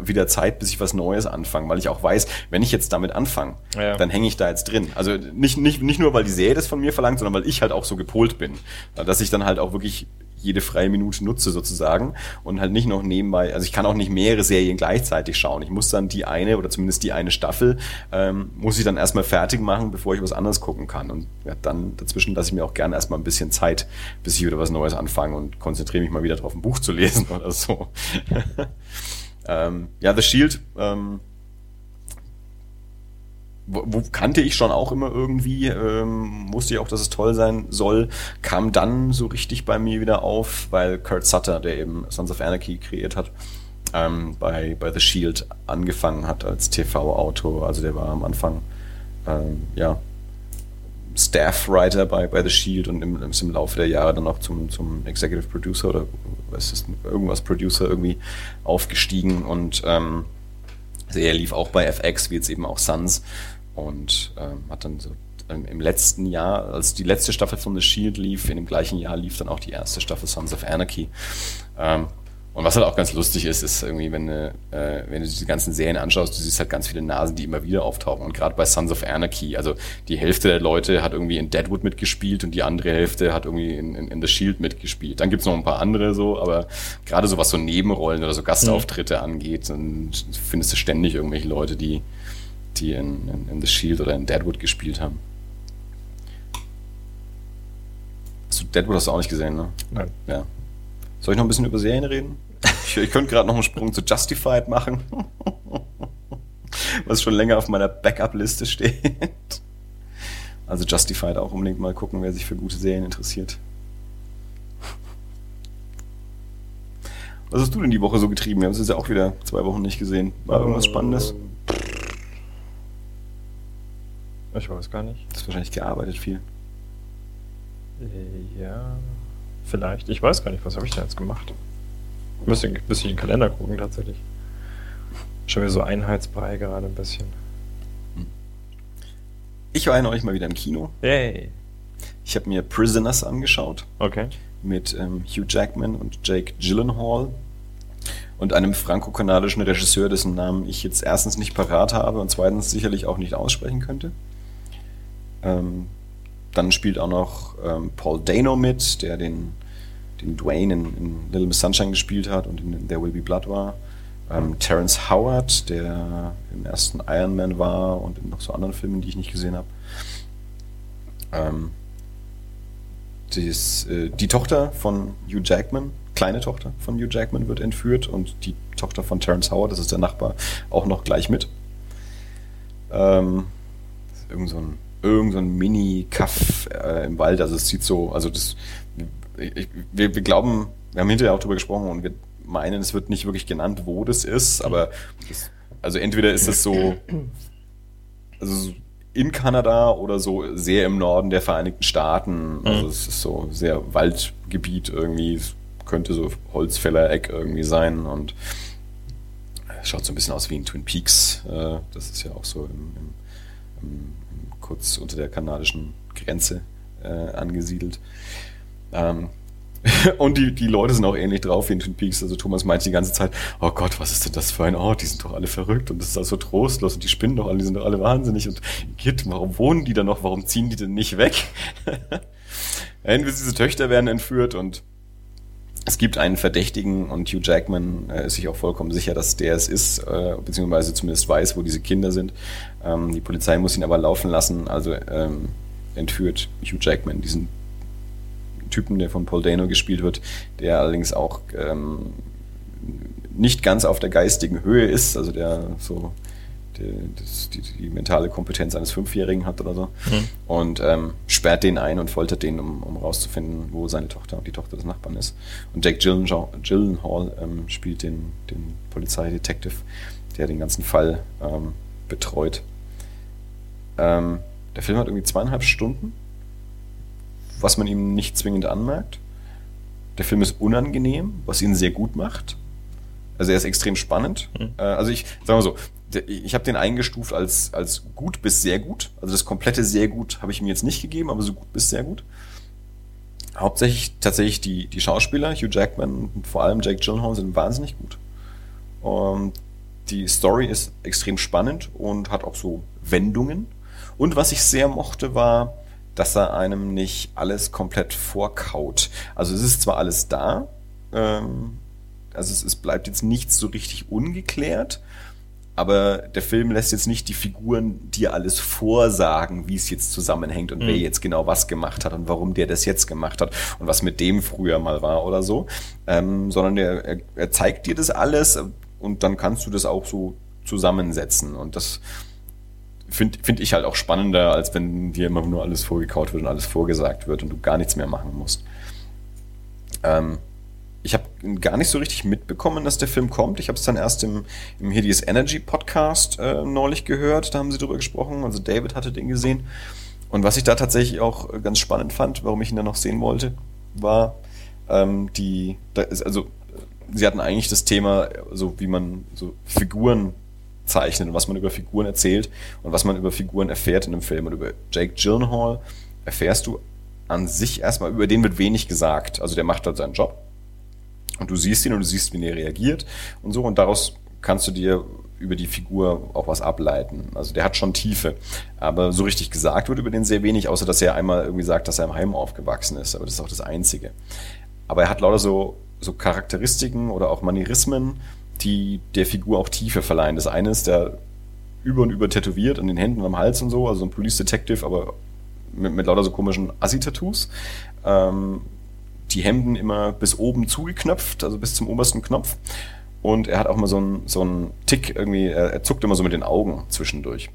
wieder Zeit, bis ich was Neues anfange, weil ich auch weiß, wenn ich jetzt damit anfange, Ja. dann hänge ich da jetzt drin. Also nicht, nicht, nicht nur, weil die Serie das von mir verlangt, sondern weil ich halt auch so gepolt bin. Dass ich dann halt auch wirklich jede freie Minute nutze sozusagen und halt nicht noch nebenbei, also ich kann auch nicht mehrere Serien gleichzeitig schauen. Ich muss dann die eine oder zumindest die eine Staffel, ähm, muss ich dann erstmal fertig machen, bevor ich was anderes gucken kann. Und ja, dann dazwischen lasse ich mir auch gerne erstmal ein bisschen Zeit, bis ich wieder was Neues anfange und konzentriere mich mal wieder drauf, ein Buch zu lesen oder so. ähm, ja, The Shield, ähm, wo, wo kannte ich schon auch immer irgendwie, ähm, wusste ich auch, dass es toll sein soll, kam dann so richtig bei mir wieder auf, weil Kurt Sutter, der eben Sons of Anarchy kreiert hat, ähm, bei, bei The Shield angefangen hat als TV-Autor. Also der war am Anfang, ähm, ja, Staff-Writer bei, bei The Shield und im, ist im Laufe der Jahre dann auch zum, zum Executive Producer oder was ist irgendwas Producer irgendwie aufgestiegen und ähm, er lief auch bei FX, wie jetzt eben auch Sons und ähm, hat dann so ähm, im letzten Jahr, als die letzte Staffel von The Shield lief, in dem gleichen Jahr lief dann auch die erste Staffel Sons of Anarchy. Ähm, und was halt auch ganz lustig ist, ist irgendwie, wenn du, äh, wenn du diese ganzen Serien anschaust, du siehst halt ganz viele Nasen, die immer wieder auftauchen. Und gerade bei Sons of Anarchy, also die Hälfte der Leute hat irgendwie in Deadwood mitgespielt und die andere Hälfte hat irgendwie in, in, in The Shield mitgespielt. Dann gibt's noch ein paar andere so, aber gerade so was so Nebenrollen oder so Gastauftritte angeht, dann findest du ständig irgendwelche Leute, die, die in, in, in The Shield oder in Deadwood gespielt haben. Hast du Deadwood hast du auch nicht gesehen, ne? Nein. Ja. Soll ich noch ein bisschen über Serien reden? Ich, ich könnte gerade noch einen Sprung zu Justified machen. Was schon länger auf meiner Backup-Liste steht. Also Justified auch unbedingt mal gucken, wer sich für gute Serien interessiert. Was hast du denn die Woche so getrieben? Wir haben es jetzt ja auch wieder zwei Wochen nicht gesehen. War irgendwas Spannendes? Ich weiß gar nicht. Du hast wahrscheinlich gearbeitet viel. Äh, Ja, vielleicht. Ich weiß gar nicht, was habe ich da jetzt gemacht? Müsste ein bisschen in den Kalender gucken, tatsächlich. Schon wieder so Einheitsbrei gerade ein bisschen. Ich war ja neulich mal wieder im Kino. Yay. Ich habe mir Prisoners angeschaut. Okay. mit ähm, Hugh Jackman und Jake Gyllenhaal und einem franco-kanadischen Regisseur, dessen Namen ich jetzt erstens nicht parat habe und zweitens sicherlich auch nicht aussprechen könnte. Ähm, dann spielt auch noch ähm, Paul Dano mit, der den, den Dwayne in, in Little Miss Sunshine gespielt hat und in There Will Be Blood war. Ähm, Terrence Howard, der im ersten Iron Man war und in noch so anderen Filmen, die ich nicht gesehen habe. Ähm, äh, die Tochter von Hugh Jackman, kleine Tochter von Hugh Jackman, wird entführt und die Tochter von Terrence Howard, das ist der Nachbar, auch noch gleich mit. Ähm, irgend so ein, irgend so ein Mini-Kaff äh, im Wald, also es sieht so, also das, ich, wir, wir glauben, wir haben hinterher auch drüber gesprochen und wir meinen, es wird nicht wirklich genannt, wo das ist, aber das, also entweder ist es so, also in Kanada oder so sehr im Norden der Vereinigten Staaten. Also Mhm. es ist so sehr Waldgebiet irgendwie. Es könnte so Holzfällereck irgendwie sein und schaut so ein bisschen aus wie in Twin Peaks. Äh, Das ist ja auch so im, im, im, kurz unter der kanadischen Grenze äh, angesiedelt. Ähm, und die, die Leute sind auch ähnlich drauf wie in Twin Peaks. Also Thomas meint die ganze Zeit, oh Gott, was ist denn das für ein Ort? Die sind doch alle verrückt und das ist alles so trostlos und die spinnen doch alle, die sind doch alle wahnsinnig. Und Kid, warum wohnen die da noch? Warum ziehen die denn nicht weg? Entweder diese Töchter werden entführt und es gibt einen Verdächtigen und Hugh Jackman äh, ist sich auch vollkommen sicher, dass der es ist, äh, beziehungsweise zumindest weiß, wo diese Kinder sind. Ähm, die Polizei muss ihn aber laufen lassen, also ähm, entführt Hugh Jackman diesen Typen, der von Paul Dano gespielt wird, der allerdings auch ähm, nicht ganz auf der geistigen Höhe ist, also der so die, das, die, die mentale Kompetenz eines Fünfjährigen hat oder so. Mhm. Und ähm, sperrt den ein und foltert den, um, um rauszufinden, wo seine Tochter und die Tochter des Nachbarn ist. Und Jake Gyllenhaal, Gyllenhaal ähm, spielt den, den Polizeidetektiv, der den ganzen Fall ähm, betreut. Ähm, der Film hat irgendwie zweieinhalb Stunden, was man ihm nicht zwingend anmerkt. Der Film ist unangenehm, was ihn sehr gut macht. Also er ist extrem spannend. Mhm. Äh, also ich sag mal so, ich habe den eingestuft als, als gut bis sehr gut. Also das komplette sehr gut habe ich ihm jetzt nicht gegeben, aber so gut bis sehr gut. Hauptsächlich tatsächlich die, die Schauspieler, Hugh Jackman und vor allem Jake Gyllenhaal sind wahnsinnig gut. Und die Story ist extrem spannend und hat auch so Wendungen. Und was ich sehr mochte, war, dass er einem nicht alles komplett vorkaut. Also es ist zwar alles da, ähm, also es, es bleibt jetzt nichts so richtig ungeklärt, aber der Film lässt jetzt nicht die Figuren dir alles vorsagen, wie es jetzt zusammenhängt und mhm. wer jetzt genau was gemacht hat und warum der das jetzt gemacht hat und was mit dem früher mal war oder so, ähm, sondern er, er, zeigt dir das alles und dann kannst du das auch so zusammensetzen und das finde find ich halt auch spannender, als wenn dir immer nur alles vorgekaut wird und alles vorgesagt wird und du gar nichts mehr machen musst. Ähm, ich habe gar nicht so richtig mitbekommen, dass der Film kommt. Ich habe es dann erst im, im Hideous Energy Podcast äh, neulich gehört. Da haben sie drüber gesprochen. Also David hatte den gesehen. Und was ich da tatsächlich auch ganz spannend fand, warum ich ihn dann noch sehen wollte, war ähm, die, da ist, also sie hatten eigentlich das Thema, so wie man so Figuren zeichnet und was man über Figuren erzählt und was man über Figuren erfährt in einem Film. Und über Jake Gyllenhaal erfährst du an sich erstmal, über den wird wenig gesagt. Also der macht halt seinen Job und du siehst ihn und du siehst, wie er reagiert und so. Und daraus kannst du dir über die Figur auch was ableiten. Also der hat schon Tiefe. Aber so richtig gesagt wird über den sehr wenig, außer dass er einmal irgendwie sagt, dass er im Heim aufgewachsen ist. Aber das ist auch das Einzige. Aber er hat lauter so, so Charakteristiken oder auch Manierismen, die der Figur auch Tiefe verleihen. Das eine ist der über und über tätowiert an den Händen und am Hals und so, also ein Police Detective, aber mit, mit lauter so komischen Assi-Tattoos. Ähm, die Hemden immer bis oben zugeknöpft, also bis zum obersten Knopf. Und er hat auch mal so einen, so einen Tick irgendwie, er, er zuckt immer so mit den Augen zwischendurch.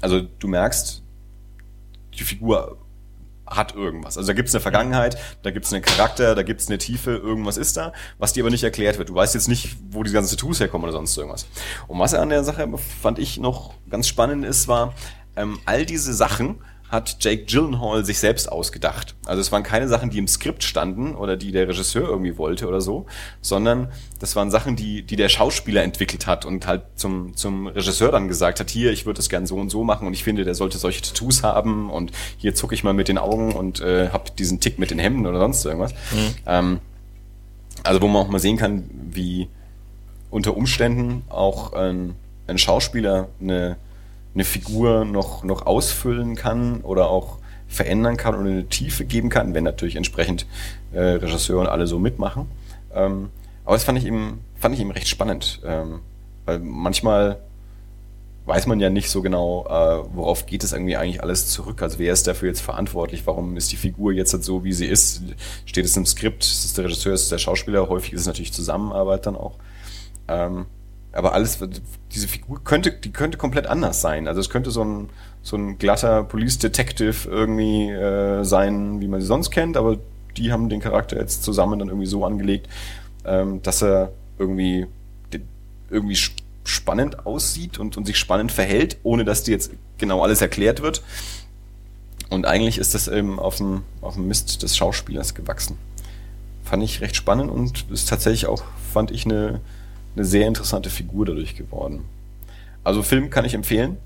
Also du merkst, die Figur hat irgendwas. Also da gibt's eine Vergangenheit, da gibt's einen Charakter, da gibt's eine Tiefe, irgendwas ist da, was dir aber nicht erklärt wird. Du weißt jetzt nicht, wo die ganzen Tattoos herkommen oder sonst irgendwas. Und was er an der Sache fand ich noch ganz spannend ist, war, ähm, all diese Sachen hat Jake Gyllenhaal sich selbst ausgedacht. Also es waren keine Sachen, die im Skript standen oder die der Regisseur irgendwie wollte oder so, sondern das waren Sachen, die, die der Schauspieler entwickelt hat und halt zum, zum Regisseur dann gesagt hat, hier, ich würde das gern so und so machen und ich finde, der sollte solche Tattoos haben und hier zucke ich mal mit den Augen und äh, hab diesen Tick mit den Hemden oder sonst irgendwas. Mhm. Ähm, also wo man auch mal sehen kann, wie unter Umständen auch ein, ein Schauspieler eine eine Figur noch, noch ausfüllen kann oder auch verändern kann oder eine Tiefe geben kann, wenn natürlich entsprechend äh, Regisseure und alle so mitmachen. Ähm, aber das fand ich ihm, fand ich ihm recht spannend, ähm, weil manchmal weiß man ja nicht so genau, äh, worauf geht es irgendwie eigentlich alles zurück. Also wer ist dafür jetzt verantwortlich? Warum ist die Figur jetzt halt so, wie sie ist? Steht es im Skript? Ist es der Regisseur? Ist es der Schauspieler? Häufig ist es natürlich Zusammenarbeit dann auch. Ähm, aber alles, diese Figur könnte, die könnte komplett anders sein. Also es könnte so ein, so ein glatter Police Detective irgendwie äh, sein, wie man sie sonst kennt, aber die haben den Charakter jetzt zusammen dann irgendwie so angelegt, ähm, dass er irgendwie, irgendwie spannend aussieht und, und sich spannend verhält, ohne dass dir jetzt genau alles erklärt wird. Und eigentlich ist das eben auf dem, auf dem Mist des Schauspielers gewachsen. Fand ich recht spannend und ist tatsächlich auch, fand ich, eine, eine sehr interessante Figur dadurch geworden. Also Film kann ich empfehlen.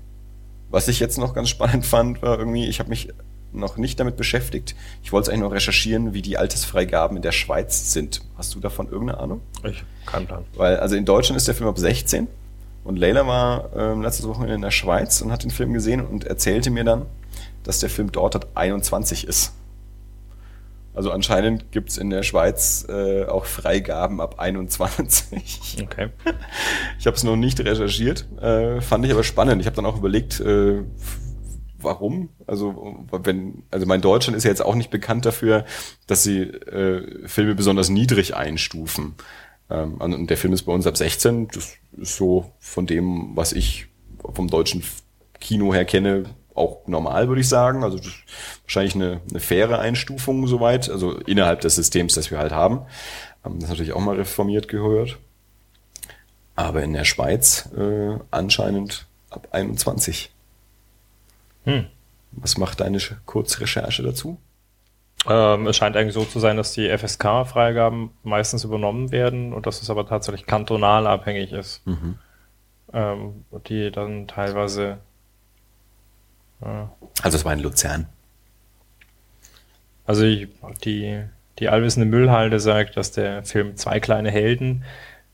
Was ich jetzt noch ganz spannend fand, war irgendwie, ich habe mich noch nicht damit beschäftigt. Ich wollte eigentlich noch recherchieren, wie die Altersfreigaben in der Schweiz sind. Hast du davon irgendeine Ahnung? Ich keinen Plan. Weil, also in Deutschland ist der Film ab 16 und Leila war ähm, letztes Wochenende in der Schweiz und hat den Film gesehen und erzählte mir dann, dass der Film dort hat 21 ist. Also anscheinend gibt's in der Schweiz äh, auch Freigaben ab 21. Okay. Ich habe es noch nicht recherchiert, äh, fand ich aber spannend. Ich habe dann auch überlegt, äh, warum? Also wenn, also mein Deutschland ist ja jetzt auch nicht bekannt dafür, dass sie äh, Filme besonders niedrig einstufen. Ähm, und der Film ist bei uns ab 16. Das ist so von dem, was ich vom deutschen Kino her kenne, auch normal, würde ich sagen. Also wahrscheinlich eine, eine faire Einstufung soweit, also innerhalb des Systems, das wir halt haben. Ähm, das natürlich auch mal reformiert gehört. Aber in der Schweiz äh, anscheinend ab 21. Hm. Was macht deine Kurzrecherche dazu? Ähm, es scheint eigentlich so zu sein, dass die FSK-Freigaben meistens übernommen werden und dass es aber tatsächlich kantonal abhängig ist. Mhm. Ähm, die dann teilweise also es war in Luzern. Also ich, die, die allwissende Müllhalde sagt, dass der Film Zwei kleine Helden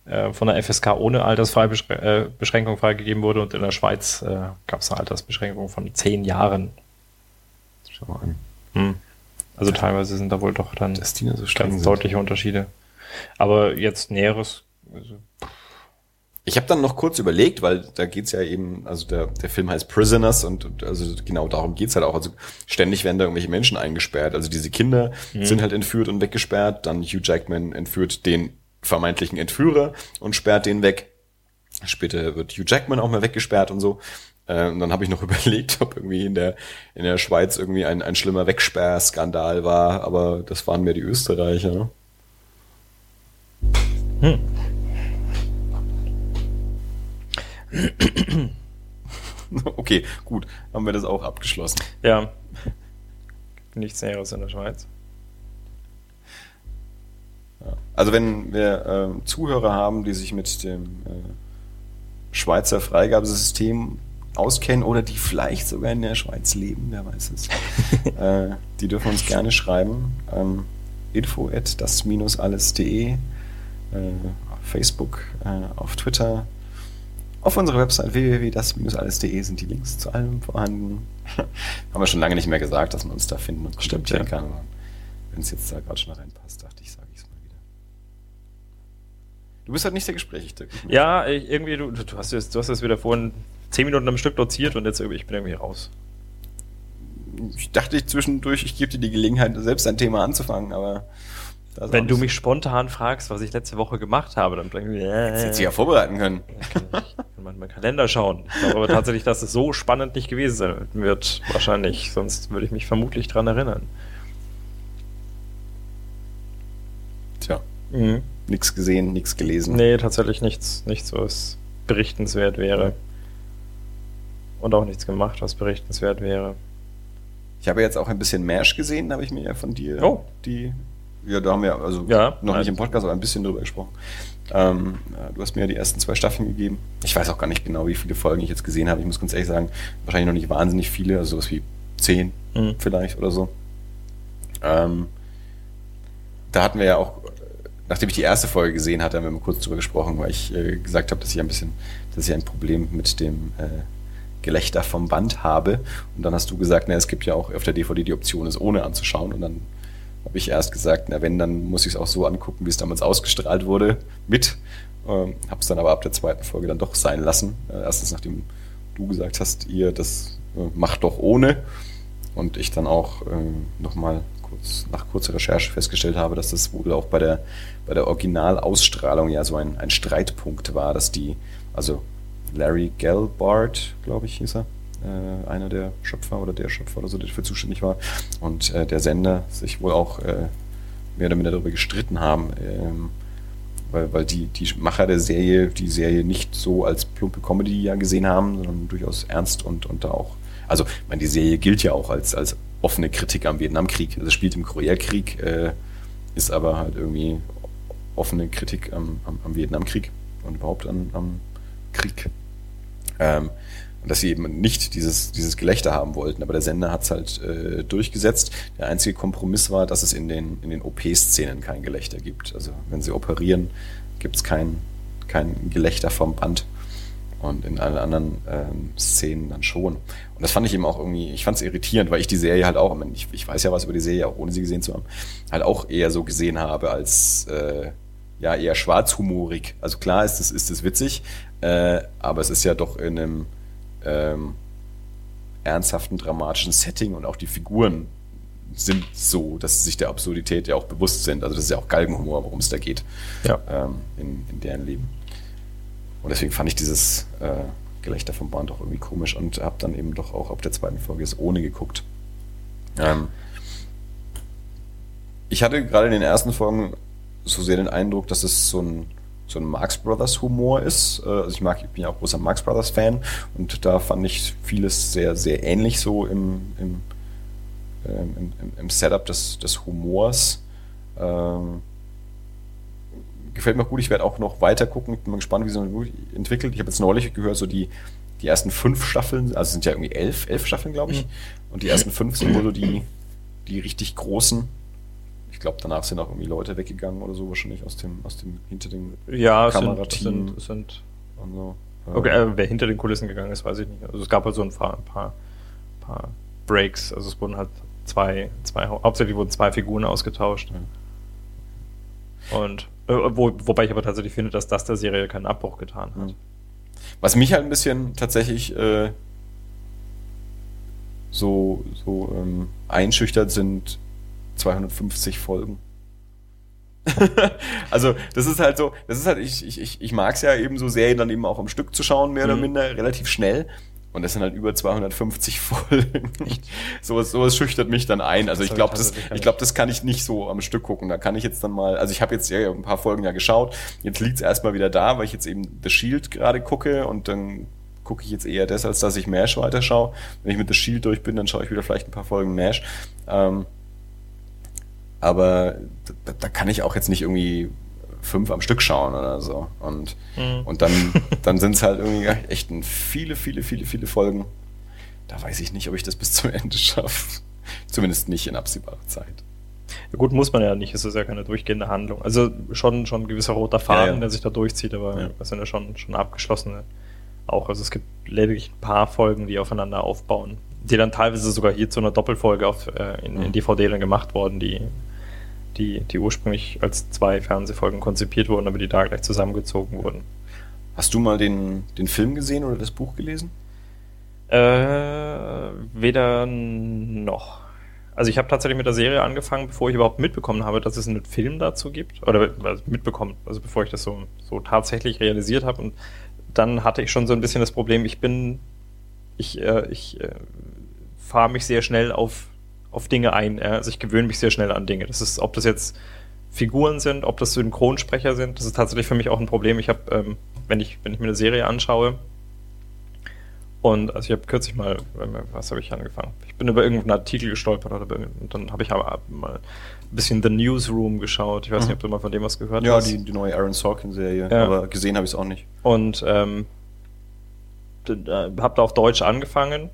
äh, von der FSK ohne Altersbeschränkung äh, freigegeben wurde und in der Schweiz äh, gab es eine Altersbeschränkung von zehn Jahren. Schau mal an. Hm. Also teilweise sind da wohl doch dann so ganz deutliche Unterschiede. Aber jetzt Näheres. Also ich habe dann noch kurz überlegt, weil da geht's ja eben, also der, der Film heißt Prisoners und, und also genau darum geht's halt auch. Also ständig werden da irgendwelche Menschen eingesperrt. Also diese Kinder mhm. sind halt entführt und weggesperrt. Dann Hugh Jackman entführt den vermeintlichen Entführer und sperrt den weg. Später wird Hugh Jackman auch mal weggesperrt und so. Äh, und dann habe ich noch überlegt, ob irgendwie in der, in der Schweiz irgendwie ein, ein schlimmer Wegsperrskandal war, aber das waren mir die Österreicher. Hm. okay, gut. Haben wir das auch abgeschlossen. Ja. Nichts Näheres in der Schweiz. Also wenn wir äh, Zuhörer haben, die sich mit dem äh, Schweizer Freigabesystem auskennen oder die vielleicht sogar in der Schweiz leben, wer weiß es, äh, die dürfen uns gerne schreiben. Ähm, info at das-alles.de, äh, auf Facebook, äh, auf Twitter, auf unserer Website www.das-alles.de sind die Links zu allem vorhanden. Haben wir schon lange nicht mehr gesagt, dass man uns da finden und kontaktieren ja. kann. Wenn es jetzt da gerade schon reinpasst, dachte ich, sage ich es mal wieder. Du bist halt nicht der Gesprächigste. Ja, irgendwie, du, du, hast jetzt, du hast jetzt wieder vorhin zehn Minuten am Stück doziert und jetzt irgendwie, ich bin irgendwie raus. Ich dachte ich zwischendurch, ich gebe dir die Gelegenheit, selbst ein Thema anzufangen, aber wenn du mich spontan fragst, was ich letzte Woche gemacht habe, dann bringe ich äh, Hättest du ja vorbereiten können. Kann ich kann mal in meinen Kalender schauen. Ich glaube aber tatsächlich, dass es so spannend nicht gewesen sein wird. Wahrscheinlich. Sonst würde ich mich vermutlich dran erinnern. Tja. Mhm. Nichts gesehen, nichts gelesen. Nee, tatsächlich nichts, nichts, was berichtenswert wäre. Und auch nichts gemacht, was berichtenswert wäre. Ich habe jetzt auch ein bisschen Mash gesehen, habe ich mir ja von dir oh. die ja, da haben wir also ja, noch nicht im Podcast, aber ein bisschen drüber gesprochen. Ähm, du hast mir ja die ersten zwei Staffeln gegeben. Ich weiß auch gar nicht genau, wie viele Folgen ich jetzt gesehen habe. Ich muss ganz ehrlich sagen, wahrscheinlich noch nicht wahnsinnig viele, also sowas wie zehn mhm. vielleicht oder so. Ähm, da hatten wir ja auch, nachdem ich die erste Folge gesehen hatte, haben wir mal kurz drüber gesprochen, weil ich äh, gesagt habe, dass ich ein bisschen, dass ich ein Problem mit dem äh, Gelächter vom Band habe. Und dann hast du gesagt, na, es gibt ja auch auf der DVD die Option, es ohne anzuschauen. Und dann habe ich erst gesagt, na wenn, dann muss ich es auch so angucken, wie es damals ausgestrahlt wurde, mit. Ähm, habe es dann aber ab der zweiten Folge dann doch sein lassen. Äh, erstens, nachdem du gesagt hast, ihr das äh, macht doch ohne. Und ich dann auch äh, nochmal kurz, nach kurzer Recherche festgestellt habe, dass das wohl auch bei der, bei der Originalausstrahlung ja so ein, ein Streitpunkt war, dass die, also Larry Gelbart, glaube ich, hieß er, äh, einer der Schöpfer oder der Schöpfer oder so, der dafür zuständig war. Und äh, der Sender sich wohl auch äh, mehr oder minder darüber gestritten haben, ähm, weil, weil die, die Macher der Serie die Serie nicht so als plumpe Comedy ja gesehen haben, sondern durchaus ernst und, und da auch. Also, ich meine, die Serie gilt ja auch als, als offene Kritik am Vietnamkrieg. Also spielt im Koreakrieg, äh, ist aber halt irgendwie offene Kritik am, am, am Vietnamkrieg und überhaupt am, am Krieg. Ähm, und dass sie eben nicht dieses, dieses Gelächter haben wollten. Aber der Sender hat es halt äh, durchgesetzt. Der einzige Kompromiss war, dass es in den, in den OP-Szenen kein Gelächter gibt. Also wenn sie operieren, gibt es kein, kein Gelächter vom Band. Und in allen anderen ähm, Szenen dann schon. Und das fand ich eben auch irgendwie, ich fand es irritierend, weil ich die Serie halt auch, ich, ich weiß ja was über die Serie, auch ohne sie gesehen zu haben, halt auch eher so gesehen habe als äh, ja eher schwarzhumorig. Also klar ist es ist es witzig, äh, aber es ist ja doch in einem ähm, ernsthaften, dramatischen Setting und auch die Figuren sind so, dass sie sich der Absurdität ja auch bewusst sind. Also das ist ja auch Galgenhumor, worum es da geht ja. ähm, in, in deren Leben. Und deswegen fand ich dieses äh, Gelächter vom Band auch irgendwie komisch und habe dann eben doch auch auf der zweiten Folge es ohne geguckt. Ähm, ich hatte gerade in den ersten Folgen so sehr den Eindruck, dass es so ein so ein Marx Brothers Humor ist. Äh, also ich mag, ich bin ja auch großer Marx Brothers Fan und da fand ich vieles sehr, sehr ähnlich so im, im, ähm, im, im Setup des, des Humors. Ähm, gefällt mir gut. Ich werde auch noch weiter gucken. Bin mal gespannt, wie es sich entwickelt. Ich habe jetzt neulich gehört, so die, die ersten fünf Staffeln, also sind ja irgendwie elf, elf Staffeln, glaube ich. Mhm. Und die ersten fünf sind wohl so die, die richtig großen. Ich glaube, danach sind auch irgendwie Leute weggegangen oder so wahrscheinlich aus dem, aus dem hinter dem Ja, Kamerateam sind, sind und so. Ja. Okay, äh, wer hinter den Kulissen gegangen ist, weiß ich nicht. Also es gab halt so ein paar, ein paar, paar Breaks. Also es wurden halt zwei, zwei, hauptsächlich wurden zwei Figuren ausgetauscht. Und äh, wo, wobei ich aber tatsächlich finde, dass das der Serie keinen Abbruch getan hat. Was mich halt ein bisschen tatsächlich äh, so, so ähm, einschüchtert, sind 250 Folgen. also, das ist halt so, das ist halt, ich, ich, ich, mag es ja eben so Serien dann eben auch am Stück zu schauen, mehr oder Mhm. minder, relativ schnell. Und das sind halt über 250 Folgen. sowas, sowas schüchtert mich dann ein. Also ich hab glaube, ich das, ich glaube, das kann ich nicht so am Stück gucken. Da kann ich jetzt dann mal, also ich habe jetzt ja ein paar Folgen ja geschaut. Jetzt liegt es erstmal wieder da, weil ich jetzt eben The Shield gerade gucke und dann gucke ich jetzt eher das, als dass ich MASH weiterschaue. Wenn ich mit The Shield durch bin, dann schaue ich wieder vielleicht ein paar Folgen MASH. Ähm, aber da, da kann ich auch jetzt nicht irgendwie fünf am Stück schauen oder so. Und, Mhm. und dann, dann sind es halt irgendwie echt viele, viele, viele, viele Folgen. Da weiß ich nicht, ob ich das bis zum Ende schaffe. Zumindest nicht in absehbarer Zeit. Ja, gut, muss man ja nicht, es ist ja keine durchgehende Handlung. Also schon, schon ein gewisser roter Faden, Ja, ja. der sich da durchzieht, aber Ja. das sind ja schon, schon abgeschlossene auch. Also es gibt lediglich ein paar Folgen, die aufeinander aufbauen, die dann teilweise sogar hier zu einer Doppelfolge auf, äh, in, in Mhm. DVD dann gemacht worden, die, die, die ursprünglich als zwei Fernsehfolgen konzipiert wurden, aber die da gleich zusammengezogen wurden. Hast du mal den, den Film gesehen oder das Buch gelesen? Äh, weder noch. Also ich habe tatsächlich mit der Serie angefangen, bevor ich überhaupt mitbekommen habe, dass es einen Film dazu gibt. Oder also mitbekommen, also bevor ich das so, so tatsächlich realisiert habe. Und dann hatte ich schon so ein bisschen das Problem, ich bin, ich, äh, ich äh, fahre mich sehr schnell auf, auf Dinge ein. Ja? Also ich gewöhne mich sehr schnell an Dinge. Das ist, ob das jetzt Figuren sind, ob das Synchronsprecher sind, das ist tatsächlich für mich auch ein Problem. Ich habe, ähm, wenn ich, wenn ich mir eine Serie anschaue, und also ich habe kürzlich mal, was habe ich angefangen? Ich bin über irgendeinen Artikel gestolpert oder und dann habe ich aber mal ein bisschen The Newsroom geschaut. Ich weiß Mhm. nicht, ob du mal von dem was gehört Ja, hast. die, die neue Aaron Sorkin-Serie. Ja. Aber gesehen habe ich es auch nicht. Und ähm, habe da auf Deutsch angefangen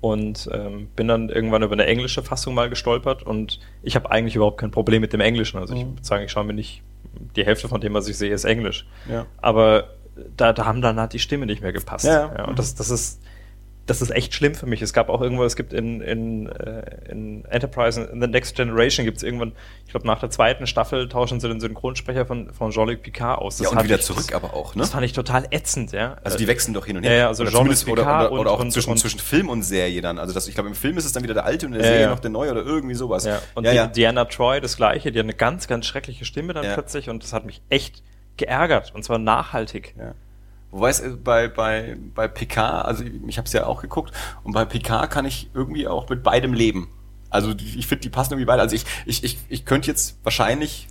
und ähm, bin dann irgendwann über eine englische Fassung mal gestolpert und ich habe eigentlich überhaupt kein Problem mit dem Englischen. Also ich Mhm. würde sagen, ich schaue mir nicht, die Hälfte von dem, was ich sehe, ist Englisch. Ja. Aber da, da haben dann halt die Stimme nicht mehr gepasst. Ja, ja. und das, das ist das ist echt schlimm für mich. Es gab auch irgendwo, es gibt in, in, äh, in Enterprise, in The Next Generation gibt es irgendwann, ich glaube nach der zweiten Staffel tauschen sie den Synchronsprecher von, von Jean-Luc Picard aus. ja, und wieder ich- zurück aber auch, ne? Das fand ich total ätzend, ja. Also die wechseln doch hin und her. Ja, ja, also oder, Jean-Luc zumindest, oder, Picard oder, oder auch und- zwischen, und- zwischen Film und Serie dann. Also das, ich glaube, im Film ist es dann wieder der alte und in der Ja, Serie ja. noch der neue oder irgendwie sowas. Ja, und ja, die. Diana Troy, das gleiche, die hat eine ganz, ganz schreckliche Stimme dann plötzlich und das hat mich echt geärgert und zwar nachhaltig. Ja. Wobei es äh, bei, bei, bei PK, also ich, habe es ja auch geguckt, und bei PK kann ich irgendwie auch mit beidem leben. Also ich finde, die passen irgendwie beide. Also ich, ich, ich, ich könnte jetzt wahrscheinlich,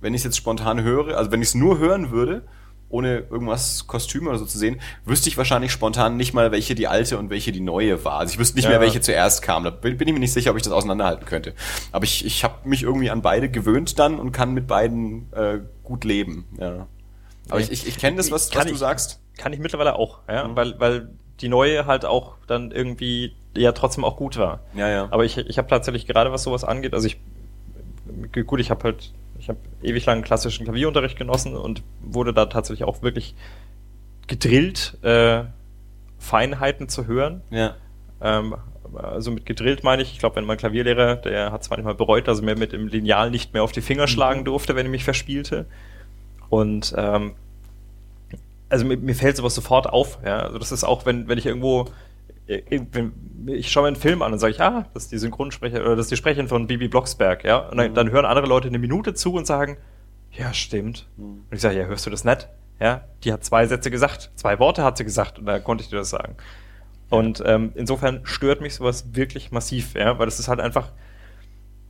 wenn ich es jetzt spontan höre, also wenn ich es nur hören würde, ohne irgendwas Kostüme oder so zu sehen, wüsste ich wahrscheinlich spontan nicht mal, welche die alte und welche die neue war. Also ich wüsste nicht Ja. mehr, welche zuerst kam. Da bin, bin ich mir nicht sicher, ob ich das auseinanderhalten könnte. Aber ich, ich habe mich irgendwie an beide gewöhnt dann und kann mit beiden äh, gut leben. Ja. Aber ich, ich, ich kenne das, was, was du ich- sagst. Kann ich mittlerweile auch, ja, Mhm. weil, weil die neue halt auch dann irgendwie ja trotzdem auch gut war. Ja, ja. Aber ich, ich habe tatsächlich gerade, was sowas angeht, also ich, gut, ich habe halt, ich habe ewig lang klassischen Klavierunterricht genossen und wurde da tatsächlich auch wirklich gedrillt, äh, Feinheiten zu hören. ja. Ähm, also mit gedrillt meine ich, ich glaube, wenn mein Klavierlehrer, der hat zwar manchmal bereut, dass er mir mit dem Lineal nicht mehr auf die Finger schlagen durfte, wenn ich mich verspielte. Und ähm, also mir, mir fällt sowas sofort auf. Ja? Also das ist auch, wenn, wenn ich irgendwo, äh, wenn, ich schaue mir einen Film an und sage ich, ah, das ist die Synchronsprecher oder das ist die Sprecherin von Bibi Blocksberg, ja. Und dann, Mhm. dann hören andere Leute eine Minute zu und sagen, ja, stimmt. Mhm. Und ich sage, ja, hörst du das nicht? Ja, die hat zwei Sätze gesagt, zwei Worte hat sie gesagt und da konnte ich dir das sagen. Und ähm, insofern stört mich sowas wirklich massiv, ja, weil das ist halt einfach,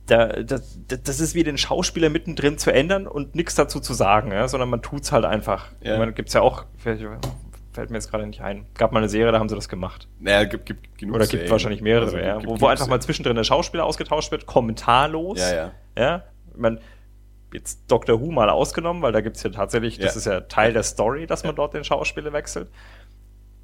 da, das, das ist wie den Schauspieler mittendrin zu ändern und nichts dazu zu sagen, ja, sondern man tut's halt einfach. Ja. Ja. Gibt es ja auch, fällt, mir jetzt gerade nicht ein, gab mal eine Serie, da haben sie das gemacht. Naja, gibt, gibt genug Oder gibt Serien. wahrscheinlich mehrere, Also, ja, gibt- wo, gibt wo einfach mal zwischendrin der Schauspieler ausgetauscht wird, kommentarlos. Ja, ja. Ja, meine, jetzt Doctor Who mal ausgenommen, weil da gibt's ja tatsächlich, das ist ja Teil der Story, dass man dort den Schauspieler wechselt.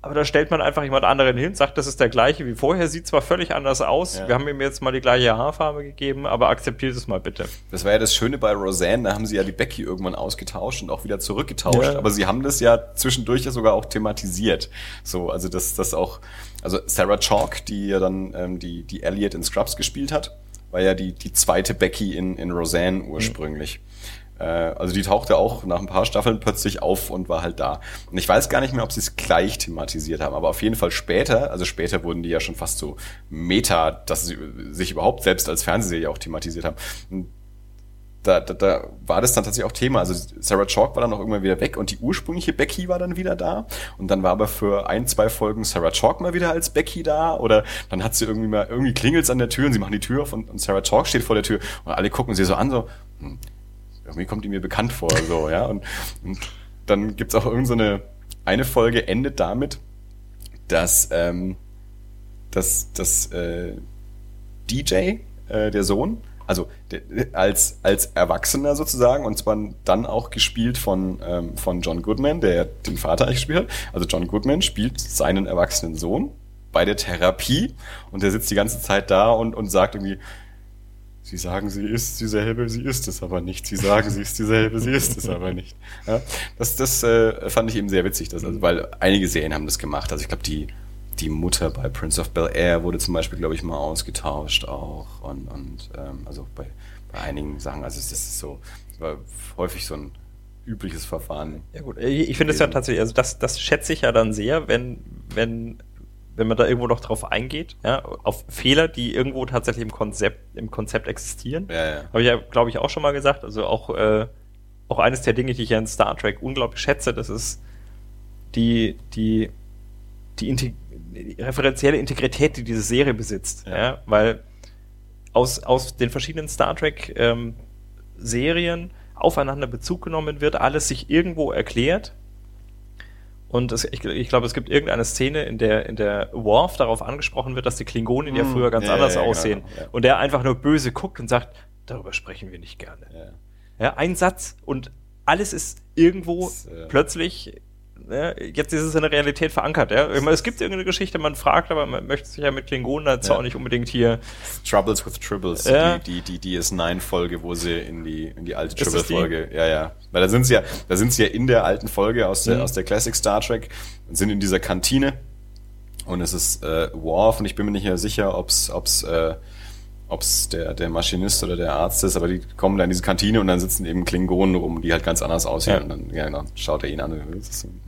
Aber da stellt man einfach jemand anderen hin, sagt, das ist der gleiche wie vorher, sieht zwar völlig anders aus, Ja. wir haben ihm jetzt mal die gleiche Haarfarbe gegeben, aber akzeptiert es mal bitte. Das war ja das Schöne bei Roseanne, da haben sie ja die Becky irgendwann ausgetauscht und auch wieder zurückgetauscht, Ja. aber sie haben das ja zwischendurch ja sogar auch thematisiert. So, also das, das auch, also Sarah Chalk, die ja dann ähm, die, die Elliot in Scrubs gespielt hat, war ja die, die zweite Becky in, in Roseanne ursprünglich. Äh, also die tauchte auch nach ein paar Staffeln plötzlich auf und war halt da. Und ich weiß gar nicht mehr, ob sie es gleich thematisiert haben, aber auf jeden Fall später, also später wurden die ja schon fast so Meta, dass sie sich überhaupt selbst als Fernsehserie auch thematisiert haben. Da, da, da war das dann tatsächlich auch Thema. Also Sarah Chalk war dann auch irgendwann wieder weg und die ursprüngliche Becky war dann wieder da. Und dann war aber für ein, zwei Folgen Sarah Chalk mal wieder als Becky da. Oder dann hat sie irgendwie mal, irgendwie klingelt's an der Tür und sie machen die Tür auf und, und Sarah Chalk steht vor der Tür und alle gucken sie so an, so, hm, irgendwie kommt die mir bekannt vor, so, ja. Und, und dann gibt's auch irgendeine, so eine, Folge endet damit, dass, ähm, dass, dass äh, DJ, äh, der Sohn, also der, als, als Erwachsener sozusagen, und zwar dann auch gespielt von, ähm, von John Goodman, der den Vater eigentlich gespielt hat. Also John Goodman spielt seinen erwachsenen Sohn bei der Therapie und der sitzt die ganze Zeit da und, und sagt irgendwie, Sie sagen, sie ist dieselbe, sie ist es aber nicht. Sie sagen, sie ist dieselbe, sie ist es aber nicht. Ja, das das äh, fand ich eben sehr witzig, das, also, weil einige Serien haben das gemacht. Also ich glaube, die, die Mutter bei Prince of Bel Air wurde zum Beispiel, glaube ich, mal ausgetauscht auch. Und, und ähm, also bei, bei einigen Sachen, also es ist so, es war häufig so ein übliches Verfahren. Ja gut, ich finde es ja tatsächlich, also das, das schätze ich ja dann sehr, wenn, wenn, wenn man da irgendwo noch drauf eingeht, ja, auf Fehler, die irgendwo tatsächlich im Konzept, im Konzept existieren. Ja, ja. Habe ich ja, glaube ich, auch schon mal gesagt. Also auch, äh, auch eines der Dinge, die ich ja in Star Trek unglaublich schätze, das ist die, die, die, Integ die referenzielle Integrität, die diese Serie besitzt. Ja. Ja. weil aus, aus den verschiedenen Star Trek ähm, Serien aufeinander Bezug genommen wird, alles sich irgendwo erklärt. Und es, ich, ich glaube, es gibt irgendeine Szene, in der, in der Worf darauf angesprochen wird, dass die Klingonen ja Hm, früher ganz ja, anders ja, genau, aussehen. ja. Und der einfach nur böse guckt und sagt, darüber sprechen wir nicht gerne. Ja. Ja, ein Satz und alles ist irgendwo Das, äh, plötzlich, ne, jetzt ist es in der Realität verankert. Ja? Meine, Es gibt irgendeine Geschichte, man fragt, aber man möchte sich ja mit Klingonen jetzt Ja. auch nicht unbedingt hier. Troubles with Tribbles, Ja. die, die, die DS9-Folge, wo sie in die, in die alte? Tribble-Folge, ja, ja. Weil da sind sie ja, da sind sie ja in der alten Folge aus der, Mhm. aus der Classic Star Trek und sind in dieser Kantine und es ist äh, Worf und ich bin mir nicht mehr sicher, ob's, ob's, äh, ob's der, der Maschinist oder der Arzt ist, aber die kommen da in diese Kantine und dann sitzen eben Klingonen rum, die halt ganz anders aussehen Ja. und dann, ja, dann schaut er ihn an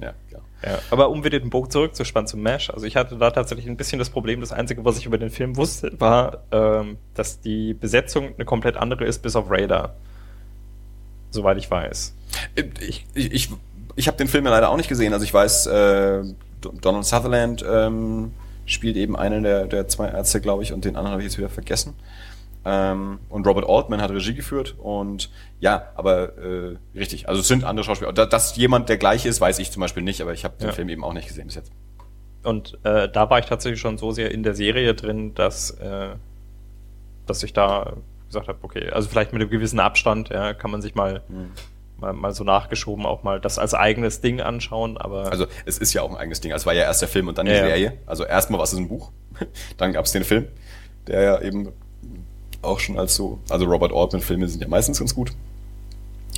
ja, ja. Ja, aber um wieder den Bogen zurückzuspannen zum Mesh, also ich hatte da tatsächlich ein bisschen das Problem, das Einzige, was ich über den Film wusste, war, ähm, dass die Besetzung eine komplett andere ist, bis auf Radar. Soweit ich weiß. Ich, ich, ich, ich habe den Film ja leider auch nicht gesehen. Also ich weiß, äh, Donald Sutherland ähm, spielt eben einen der, der zwei Ärzte, glaube ich, und den anderen habe ich jetzt wieder vergessen. Ähm, und Robert Altman hat Regie geführt und ja, aber äh, richtig, also es sind andere Schauspieler. Da- Dass jemand der gleiche ist, weiß ich zum Beispiel nicht, aber ich habe den Ja. Film eben auch nicht gesehen bis jetzt. Und äh, da war ich tatsächlich schon so sehr in der Serie drin, dass, äh, dass ich da gesagt habe, okay, also vielleicht mit einem gewissen Abstand, ja, kann man sich mal, mal, mal so nachgeschoben auch mal das als eigenes Ding anschauen, aber Also es ist ja auch ein eigenes Ding. Es war ja erst der Film und dann die Ja, ja. Serie. Also erstmal war es ein Buch, dann gab es den Film, der ja eben auch schon als so, also Robert Altman-Filme sind ja meistens ganz gut.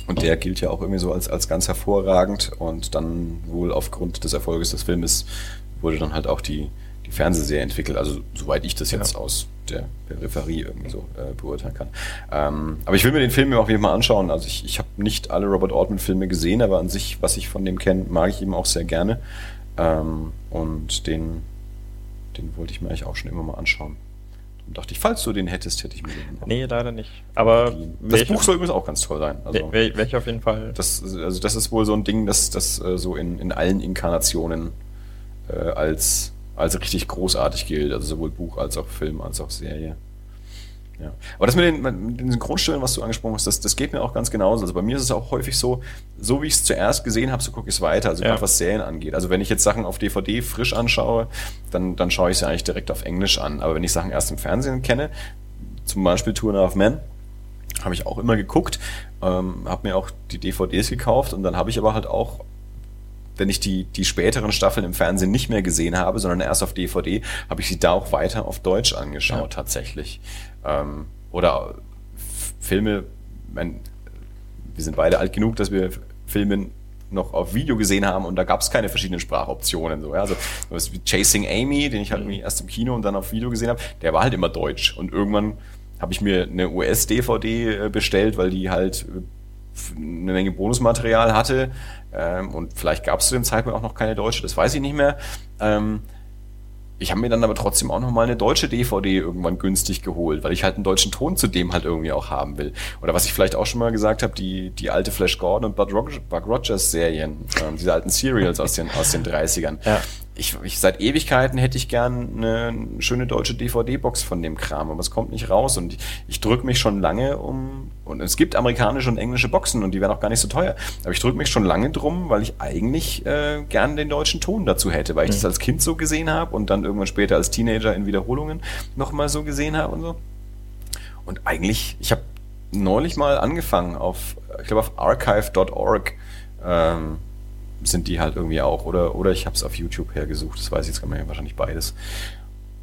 Und der gilt ja auch irgendwie so als, als ganz hervorragend. Und dann wohl aufgrund des Erfolges des Filmes wurde dann halt auch die, die Fernsehserie entwickelt. Also soweit ich das jetzt Ja. aus der Peripherie irgendwie so äh, beurteilen kann. Ähm, aber ich will mir den Film auf jeden Fall anschauen. Also ich, ich habe nicht alle Robert Altman-Filme gesehen, aber an sich, was ich von dem kenne, mag ich ihm auch sehr gerne. Ähm, und den, den wollte ich mir eigentlich auch schon immer mal anschauen. Und dachte ich, falls du den hättest, hätte ich mir den nee, leider nicht. Aber Das Buch soll übrigens auch ganz toll sein. Also, wäre wär ich auf jeden Fall. das, also das ist wohl so ein Ding, das, das äh, so in, in allen Inkarnationen äh, als, als richtig großartig gilt. Also sowohl Buch als auch Film als auch Serie. Ja. Aber das mit den, mit den Synchronstimmen, was du angesprochen hast, das, das geht mir auch ganz genauso. Also bei mir ist es auch häufig so, so wie ich es zuerst gesehen habe, so gucke ich es weiter. Also Ja. gerade was Serien angeht. Also wenn ich jetzt Sachen auf DVD frisch anschaue, dann, dann schaue ich sie eigentlich direkt auf Englisch an. Aber wenn ich Sachen erst im Fernsehen kenne, zum Beispiel a Half Men, habe ich auch immer geguckt, ähm, habe mir auch die DVDs gekauft und dann habe ich aber halt auch wenn ich die, die späteren Staffeln im Fernsehen nicht mehr gesehen habe, sondern erst auf DVD, habe ich sie da auch weiter auf Deutsch angeschaut, ja. tatsächlich. Ähm, oder Filme, mein, wir sind beide alt genug, dass wir Filme noch auf Video gesehen haben und da gab es keine verschiedenen Sprachoptionen. So, ja. Also was wie Chasing Amy, den ich halt mhm. erst im Kino und dann auf Video gesehen habe, der war halt immer deutsch. Und irgendwann habe ich mir eine US-DVD äh, bestellt, weil die halt äh, eine Menge Bonusmaterial hatte. Ähm, und vielleicht gab es zu dem Zeitpunkt auch noch keine deutsche, das weiß ich nicht mehr. Ähm, ich habe mir dann aber trotzdem auch noch mal eine deutsche DVD irgendwann günstig geholt, weil ich halt einen deutschen Ton zu dem halt irgendwie auch haben will. Oder was ich vielleicht auch schon mal gesagt habe, die, die alte Flash Gordon und Bud, Rogers Serien, ähm, diese alten Serials aus den, aus den 30ern. Ja ich, ich seit Ewigkeiten hätte ich gern eine schöne deutsche DVD-Box von dem Kram, aber es kommt nicht raus und ich, ich drücke mich schon lange um und es gibt amerikanische und englische Boxen und die wären auch gar nicht so teuer, aber ich drücke mich schon lange drum, weil ich eigentlich äh, gern den deutschen Ton dazu hätte, weil ich mhm. das als Kind so gesehen habe und dann irgendwann später als Teenager in Wiederholungen nochmal so gesehen habe und so. Und eigentlich, ich habe neulich mal angefangen auf, ich glaube auf archive.org ähm, sind die halt irgendwie auch. Oder, oder ich habe es auf YouTube hergesucht, das weiß ich jetzt kann man ja wahrscheinlich beides.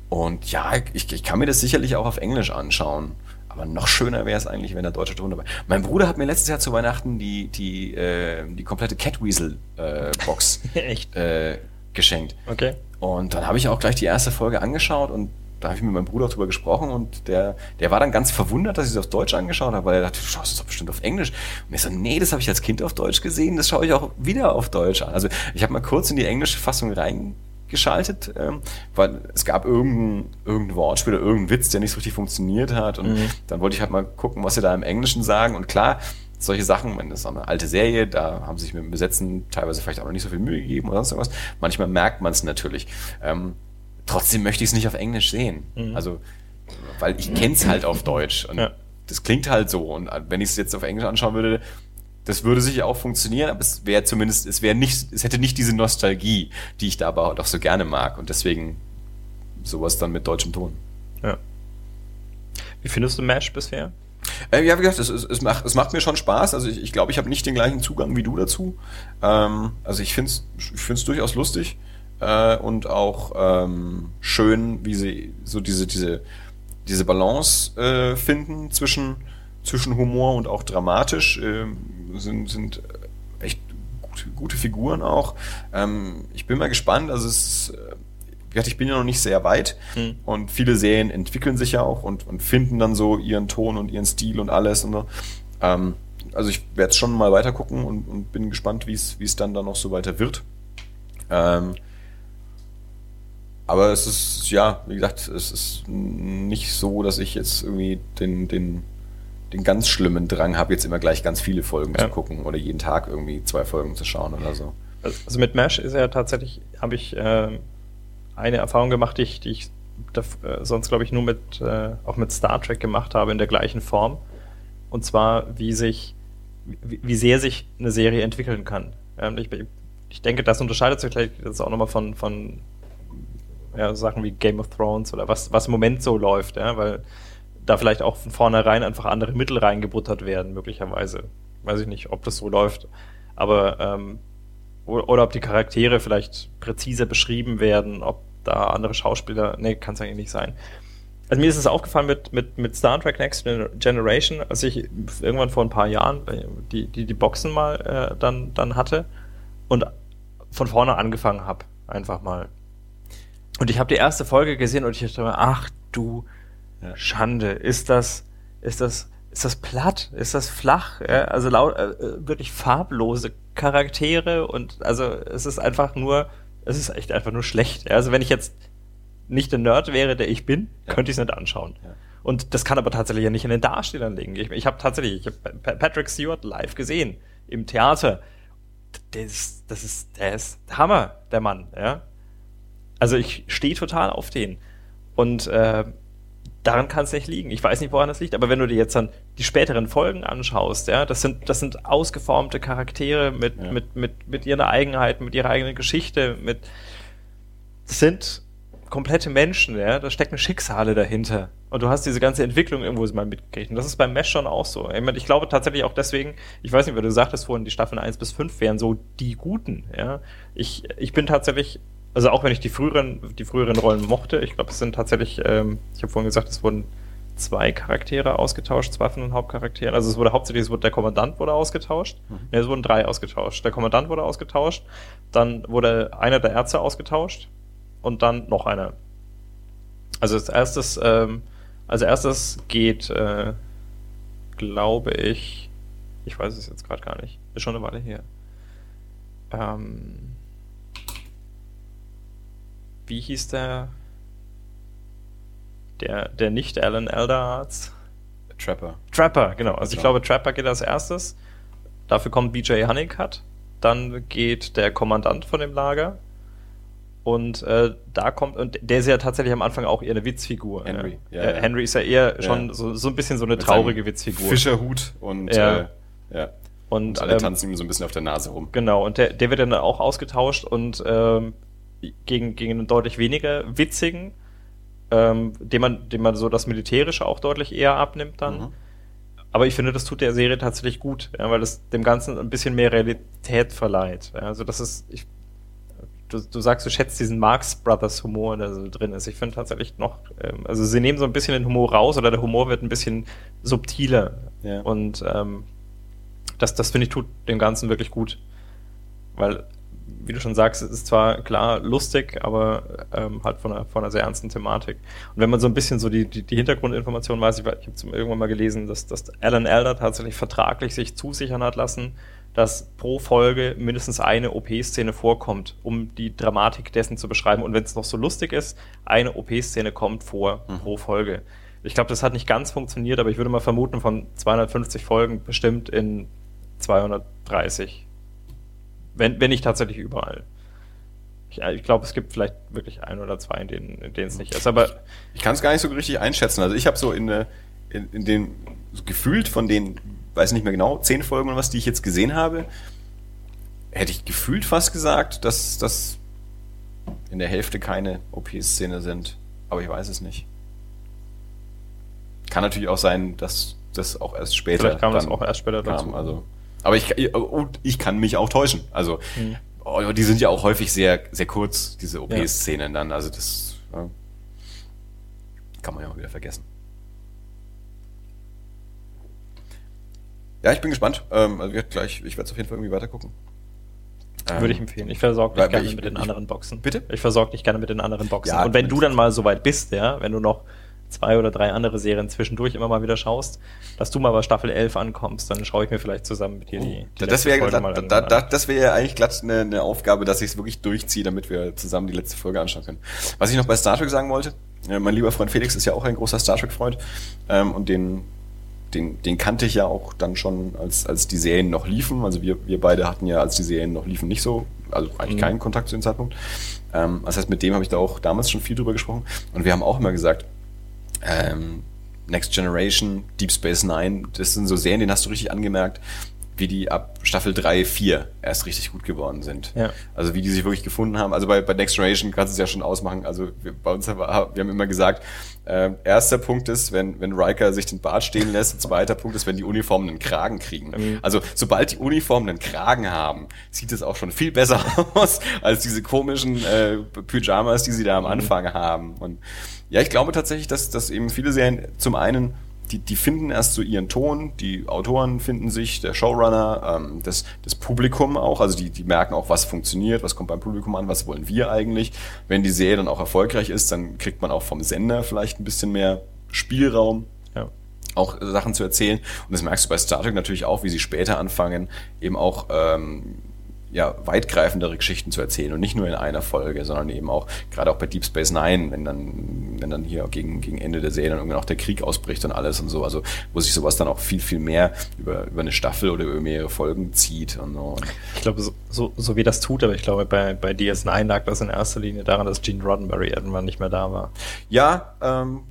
Und ja, ich, ich kann mir das sicherlich auch auf Englisch anschauen. Aber noch schöner wäre es eigentlich, wenn der deutsche Ton dabei. Mein Bruder hat mir letztes Jahr zu Weihnachten die, die, äh, die komplette Catweasel-Box äh? Äh, geschenkt. Okay. Und dann habe ich auch gleich die erste Folge angeschaut und da habe ich mit meinem Bruder drüber gesprochen und der, der war dann ganz verwundert, dass ich es auf Deutsch angeschaut habe, weil er dachte, du schaust es doch bestimmt auf Englisch. Und ich so, nee, das habe ich als Kind auf Deutsch gesehen, das schaue ich auch wieder auf Deutsch an. Also ich habe mal kurz in die englische Fassung reingeschaltet, ähm, weil es gab irgendein, irgendein Wortspiel oder irgendein Witz, der nicht so richtig funktioniert hat. Und mhm. dann wollte ich halt mal gucken, was sie da im Englischen sagen. Und klar, solche Sachen, das ist eine alte Serie, da haben sie sich mit dem Besetzen teilweise vielleicht auch noch nicht so viel Mühe gegeben oder sonst irgendwas. Manchmal merkt man es natürlich. Ähm, trotzdem möchte ich es nicht auf Englisch sehen. Mhm. Also, weil ich kenne es halt auf Deutsch und ja. das klingt halt so. Und wenn ich es jetzt auf Englisch anschauen würde, das würde sicher auch funktionieren, aber es wäre zumindest, es wäre nicht, es hätte nicht diese Nostalgie, die ich da aber auch so gerne mag und deswegen sowas dann mit deutschem Ton. Ja. Wie findest du Mesh bisher? Äh, ja, wie gesagt, es, es, es, macht, es macht mir schon Spaß. Also ich, ich glaube, ich habe nicht den gleichen Zugang wie du dazu. Ähm, also ich finde es ich find's durchaus lustig äh, und auch ähm, schön, wie sie so diese, diese, diese Balance äh, finden zwischen, zwischen Humor und auch dramatisch. Äh, sind, sind echt gute, gute Figuren auch. Ähm, ich bin mal gespannt, also es ist, äh, ich bin ja noch nicht sehr weit hm. und viele Serien entwickeln sich ja auch und, und finden dann so ihren Ton und ihren Stil und alles und so. Ähm, also ich werde schon mal weiter gucken und, und bin gespannt, wie es dann da noch so weiter wird. Ähm, aber es ist, ja, wie gesagt, es ist nicht so, dass ich jetzt irgendwie den, den, den ganz schlimmen Drang habe, jetzt immer gleich ganz viele Folgen ja. zu gucken oder jeden Tag irgendwie zwei Folgen zu schauen oder so. Also mit Mesh ist ja tatsächlich, habe ich äh, eine Erfahrung gemacht, die ich, die ich da, äh, sonst, glaube ich, nur mit, äh, auch mit Star Trek gemacht habe in der gleichen Form. Und zwar, wie sich, wie, wie sehr sich eine Serie entwickeln kann. Ähm, ich, ich denke, das unterscheidet sich vielleicht auch nochmal von, von ja, Sachen wie Game of Thrones oder was, was im Moment so läuft, ja, weil da vielleicht auch von vornherein einfach andere Mittel reingebuttert werden, möglicherweise. Weiß ich nicht, ob das so läuft. Aber, ähm, oder, ob die Charaktere vielleicht präziser beschrieben werden, ob da andere Schauspieler, nee, kann es eigentlich nicht sein. Also mir ist es aufgefallen mit, mit, mit Star Trek Next Generation, als ich irgendwann vor ein paar Jahren die, die, die Boxen mal äh, dann, dann hatte und von vorne angefangen habe, einfach mal. Und ich habe die erste Folge gesehen und ich dachte mir, ach du ja. Schande, ist das, ist das, ist das platt? Ist das flach? Ja, also laut, äh, wirklich farblose Charaktere und also es ist einfach nur, es ist echt einfach nur schlecht. Ja, also wenn ich jetzt nicht der Nerd wäre, der ich bin, könnte ich es nicht anschauen. Und das kann aber tatsächlich ja nicht in den Darstellern liegen. Ich, ich habe tatsächlich, ich habe Patrick Stewart live gesehen im Theater. Das, das ist, der ist Hammer, der Mann, ja. Also ich stehe total auf den. Und äh, daran kann es nicht liegen. Ich weiß nicht, woran das liegt, aber wenn du dir jetzt dann die späteren Folgen anschaust, ja, das sind, das sind ausgeformte Charaktere mit, ja. mit, mit, mit ihren Eigenheiten, mit ihrer eigenen Geschichte, mit das sind komplette Menschen, ja, da stecken Schicksale dahinter. Und du hast diese ganze Entwicklung irgendwo mal mitgekriegt. Und das ist beim Mesh schon auch so. Ich, meine, ich glaube tatsächlich auch deswegen, ich weiß nicht, weil du sagtest vorhin, die Staffeln 1 bis 5 wären so die guten, ja. Ich, ich bin tatsächlich, also auch wenn ich die früheren, die früheren Rollen mochte, ich glaube, es sind tatsächlich, ähm, ich habe vorhin gesagt, es wurden zwei Charaktere ausgetauscht, zwei von den Hauptcharakteren. Also es wurde hauptsächlich, es wurde der Kommandant wurde ausgetauscht. Mhm. Ja, es wurden drei ausgetauscht. Der Kommandant wurde ausgetauscht, dann wurde einer der Ärzte ausgetauscht und dann noch einer. Also als erstes, ähm, als erstes geht, äh, glaube ich, ich weiß es jetzt gerade gar nicht, ist schon eine Weile her. Ähm, wie hieß der? Der, der nicht Alan Elderarts? Trapper. Trapper, genau. Also ich glaube, Trapper geht als erstes. Dafür kommt BJ Honeycutt. Dann geht der Kommandant von dem Lager. Und äh, da kommt, und der ist ja tatsächlich am Anfang auch eher eine Witzfigur. Henry, ja. Ja, ja. Henry ist ja eher schon so, so ein bisschen so eine Mit traurige Witzfigur. Fischerhut und ja. Äh, ja. Und, und alle ähm, tanzen ihm so ein bisschen auf der Nase rum. Genau, und der, der wird dann auch ausgetauscht und ähm, gegen, gegen einen deutlich weniger witzigen, ähm, dem, man, dem man so das Militärische auch deutlich eher abnimmt dann. Mhm. Aber ich finde, das tut der Serie tatsächlich gut, ja, weil es dem Ganzen ein bisschen mehr Realität verleiht. Ja, also das ist, ich, du, du sagst, du schätzt diesen Marx Brothers Humor, der so drin ist. Ich finde tatsächlich noch, ähm, also sie nehmen so ein bisschen den Humor raus oder der Humor wird ein bisschen subtiler. Ja. Und ähm, das, das finde ich tut dem Ganzen wirklich gut. Weil wie du schon sagst, es ist zwar klar lustig, aber ähm, halt von einer, von einer sehr ernsten Thematik. Und wenn man so ein bisschen so die, die, die Hintergrundinformationen weiß, ich, ich habe irgendwann mal gelesen, dass, dass Alan Elder tatsächlich vertraglich sich zusichern hat lassen, dass pro Folge mindestens eine OP-Szene vorkommt, um die Dramatik dessen zu beschreiben. Und wenn es noch so lustig ist, eine OP-Szene kommt vor mhm. pro Folge. Ich glaube, das hat nicht ganz funktioniert, aber ich würde mal vermuten, von 250 Folgen bestimmt in 230 wenn, wenn nicht tatsächlich überall. Ich, ich glaube, es gibt vielleicht wirklich ein oder zwei, in denen, in denen es nicht ist. Aber ich kann es gar nicht so richtig einschätzen. Also ich habe so in, in, in den so gefühlt von den, weiß nicht mehr genau, zehn Folgen oder was, die ich jetzt gesehen habe, hätte ich gefühlt fast gesagt, dass das in der Hälfte keine OP-Szene sind. Aber ich weiß es nicht. Kann natürlich auch sein, dass das auch erst später. Vielleicht kam das auch erst später dazu. also aber ich, und ich kann mich auch täuschen. Also, mhm. die sind ja auch häufig sehr, sehr kurz, diese OP-Szenen dann. Also, das ja, kann man ja auch wieder vergessen. Ja, ich bin gespannt. Ähm, also gleich, ich werde es auf jeden Fall irgendwie weiter gucken. Würde ich empfehlen. Ich versorge dich gerne ich, mit den ich, anderen Boxen. Bitte? Ich versorge dich gerne mit den anderen Boxen. Ja, und wenn du dann mal so weit bist, ja, wenn du noch zwei oder drei andere Serien zwischendurch immer mal wieder schaust, dass du mal bei Staffel 11 ankommst, dann schaue ich mir vielleicht zusammen mit dir die, die Das wäre da, da, da, das wäre eigentlich glatt eine, eine Aufgabe, dass ich es wirklich durchziehe, damit wir zusammen die letzte Folge anschauen können. Was ich noch bei Star Trek sagen wollte, äh, mein lieber Freund Felix ist ja auch ein großer Star Trek-Freund ähm, und den den, den kannte ich ja auch dann schon, als, als die Serien noch liefen. Also wir, wir beide hatten ja, als die Serien noch liefen, nicht so, also eigentlich mhm. keinen Kontakt zu dem Zeitpunkt. Ähm, das heißt, mit dem habe ich da auch damals schon viel drüber gesprochen. Und wir haben auch immer gesagt, ähm, Next Generation, Deep Space Nine, das sind so Serien, denen hast du richtig angemerkt, wie die ab Staffel 3, 4 erst richtig gut geworden sind. Ja. Also wie die sich wirklich gefunden haben. Also bei, bei Next Generation kannst du es ja schon ausmachen. Also wir, bei uns haben wir, wir haben immer gesagt, äh, erster Punkt ist, wenn, wenn Riker sich den Bart stehen lässt. Zweiter Punkt ist, wenn die Uniformen einen Kragen kriegen. Mhm. Also sobald die Uniformen einen Kragen haben, sieht es auch schon viel besser aus als diese komischen äh, Pyjamas, die sie da am mhm. Anfang mhm. haben. Und ja, ich glaube tatsächlich, dass, dass eben viele Serien zum einen die, die finden erst so ihren Ton, die Autoren finden sich, der Showrunner, ähm, das, das Publikum auch, also die, die merken auch, was funktioniert, was kommt beim Publikum an, was wollen wir eigentlich. Wenn die Serie dann auch erfolgreich ist, dann kriegt man auch vom Sender vielleicht ein bisschen mehr Spielraum, ja. auch Sachen zu erzählen. Und das merkst du bei Star Trek natürlich auch, wie sie später anfangen, eben auch ähm, ja, weitgreifendere Geschichten zu erzählen und nicht nur in einer Folge, sondern eben auch, gerade auch bei Deep Space Nine, wenn dann, wenn dann hier gegen, gegen Ende der Serie dann irgendwann auch der Krieg ausbricht und alles und so, also wo sich sowas dann auch viel, viel mehr über, über eine Staffel oder über mehrere Folgen zieht und so. Ich glaube, so, so, so wie das tut, aber ich glaube, bei, bei DS9 lag das in erster Linie daran, dass Gene Roddenberry irgendwann nicht mehr da war. Ja, ähm,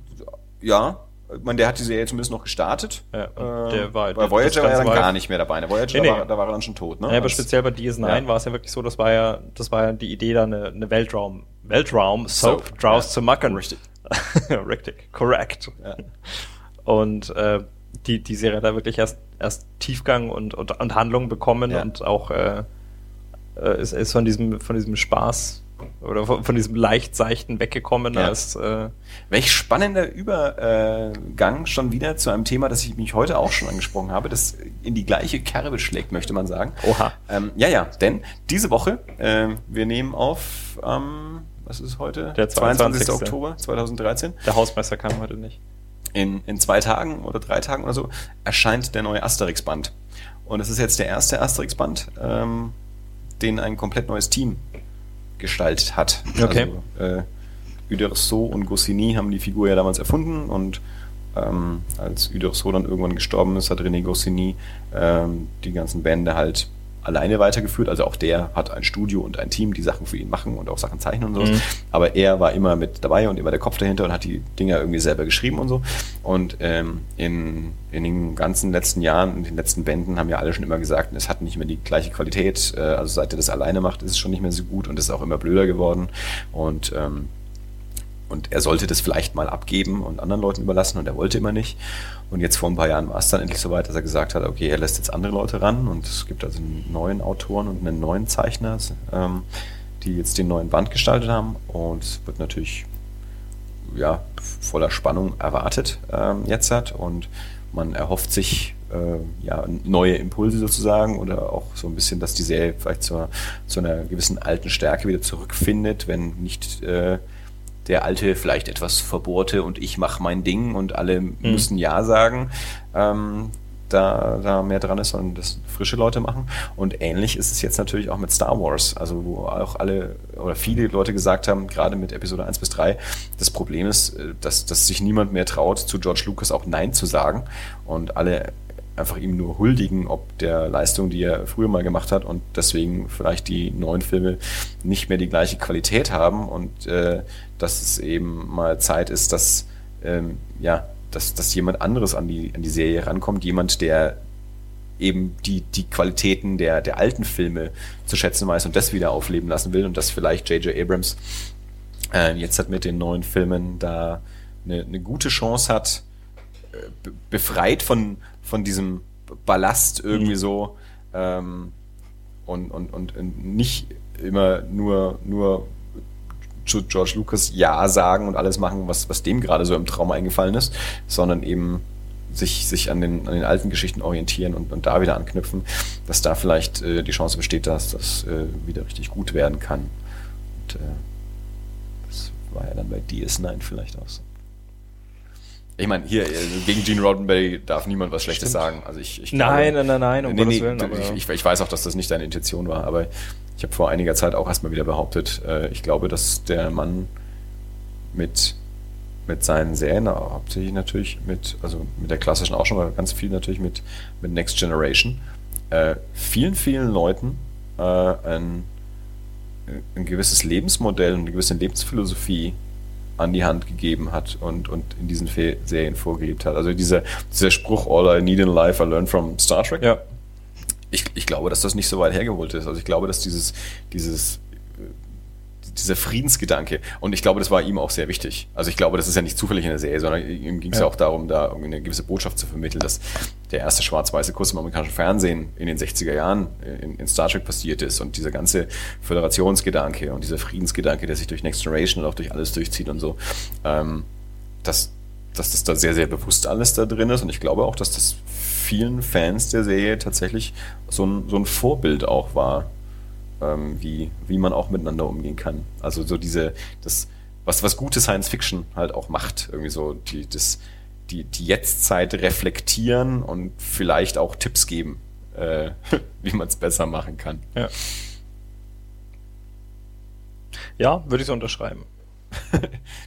ja, ich meine, der hat die Serie zumindest noch gestartet. Ja, äh, der war, bei Voyager war er dann gar nicht mehr dabei. Der Voyager, nee, nee. War, da war er dann schon tot. Ne? Ja, aber speziell bei DS9 ja. war es ja wirklich so, das war ja, das war ja die Idee, da eine, eine Weltraum, Weltraum-Soap so, draus ja. zu machen. Richtig. Richtig, correct. Ja. Und äh, die, die Serie hat da wirklich erst, erst Tiefgang und, und, und Handlung bekommen und auch äh, äh, ist, ist von diesem, von diesem Spaß oder von, von diesem leicht seichten weggekommen, Ja. als äh, Welch spannender Übergang schon wieder zu einem Thema, das ich mich heute auch schon angesprochen habe, das in die gleiche Kerbe schlägt, möchte man sagen. Oha. Ähm, ja, ja, denn diese Woche, äh, wir nehmen auf am, was ist heute? Der 22. Oktober 2013. der Hausmeister kam heute nicht. In, in zwei Tagen oder drei Tagen oder so erscheint der neue Asterix-Band. Und es ist jetzt der erste Asterix-Band, ähm, den ein komplett neues Team gestaltet hat. Okay. Also, äh, Uderso und Goscinny haben die Figur ja damals erfunden und ähm, als Uderso dann irgendwann gestorben ist, hat René Goscinny ähm, die ganzen Bände halt alleine weitergeführt. Also auch der hat ein Studio und ein Team, die Sachen für ihn machen und auch Sachen zeichnen und so. Mhm. Aber er war immer mit dabei und immer der Kopf dahinter und hat die Dinger irgendwie selber geschrieben und so. Und ähm, in, in den ganzen letzten Jahren, in den letzten Bänden haben ja alle schon immer gesagt, es hat nicht mehr die gleiche Qualität. Äh, also seit er das alleine macht, ist es schon nicht mehr so gut und es ist auch immer blöder geworden. Und ähm, und er sollte das vielleicht mal abgeben und anderen Leuten überlassen und er wollte immer nicht. Und jetzt vor ein paar Jahren war es dann endlich soweit, dass er gesagt hat, okay, er lässt jetzt andere Leute ran. Und es gibt also einen neuen Autoren und einen neuen Zeichner, ähm, die jetzt den neuen Band gestaltet haben. Und es wird natürlich ja, voller Spannung erwartet ähm, jetzt hat und man erhofft sich äh, ja, neue Impulse sozusagen. Oder auch so ein bisschen, dass die Serie vielleicht zu, zu einer gewissen alten Stärke wieder zurückfindet, wenn nicht äh, der alte, vielleicht etwas verbohrte und ich mache mein Ding und alle müssen Ja sagen, ähm, da, da mehr dran ist, sondern das frische Leute machen. Und ähnlich ist es jetzt natürlich auch mit Star Wars, also wo auch alle oder viele Leute gesagt haben, gerade mit Episode 1 bis 3, das Problem ist, äh, dass, dass sich niemand mehr traut, zu George Lucas auch Nein zu sagen und alle einfach ihm nur huldigen, ob der Leistung, die er früher mal gemacht hat und deswegen vielleicht die neuen Filme nicht mehr die gleiche Qualität haben. Und äh, dass es eben mal Zeit ist, dass ähm, ja, dass, dass jemand anderes an die, an die Serie rankommt, jemand, der eben die, die Qualitäten der, der alten Filme zu schätzen weiß und das wieder aufleben lassen will und dass vielleicht J.J. Abrams äh, jetzt hat mit den neuen Filmen da eine, eine gute Chance hat, äh, be- befreit von, von diesem Ballast irgendwie Mhm. so ähm, und, und, und nicht immer nur, nur zu George Lucas Ja sagen und alles machen, was, was dem gerade so im Traum eingefallen ist, sondern eben sich, sich an, den, an den alten Geschichten orientieren und, und da wieder anknüpfen, dass da vielleicht äh, die Chance besteht, dass das äh, wieder richtig gut werden kann. Und äh, das war ja dann bei DS9 vielleicht auch so. Ich meine, hier, äh, gegen Gene Roddenberry darf niemand was Schlechtes Stimmt. sagen. Also ich, ich Nein, nein, nein, nein, um nee, Gottes nee, Willen, aber- ich, ich, ich weiß auch, dass das nicht deine Intention war, aber ich habe vor einiger Zeit auch erstmal wieder behauptet, äh, ich glaube, dass der Mann mit, mit seinen Serien, hauptsächlich natürlich mit, also mit der klassischen auch schon, aber ganz viel natürlich mit, mit Next Generation, äh, vielen, vielen Leuten äh, ein, ein gewisses Lebensmodell, eine gewisse Lebensphilosophie an die Hand gegeben hat und, und in diesen Fe Serien vorgelebt hat. Also dieser, dieser Spruch, all I need in life, I learn from Star Trek. Ja. Ich, ich glaube, dass das nicht so weit hergeholt ist. Also ich glaube, dass dieses, dieses, dieser Friedensgedanke, und ich glaube, das war ihm auch sehr wichtig. Also ich glaube, das ist ja nicht zufällig in der Serie, sondern ihm ging es ja. Ja. auch darum, da eine gewisse Botschaft zu vermitteln, dass der erste schwarz-weiße Kurs im amerikanischen Fernsehen in den 60er Jahren in, in Star Trek passiert ist und dieser ganze Föderationsgedanke und dieser Friedensgedanke, der sich durch Next Generation und auch durch alles durchzieht und so, ähm, dass, dass das da sehr, sehr bewusst alles da drin ist und ich glaube auch, dass das vielen Fans der Serie tatsächlich so ein, so ein Vorbild auch war, ähm, wie, wie man auch miteinander umgehen kann. Also so diese, das, was, was gute Science Fiction halt auch macht, irgendwie so die, das, die, die Jetztzeit reflektieren und vielleicht auch Tipps geben, äh, wie man es besser machen kann. Ja. Ja, würde ich so unterschreiben.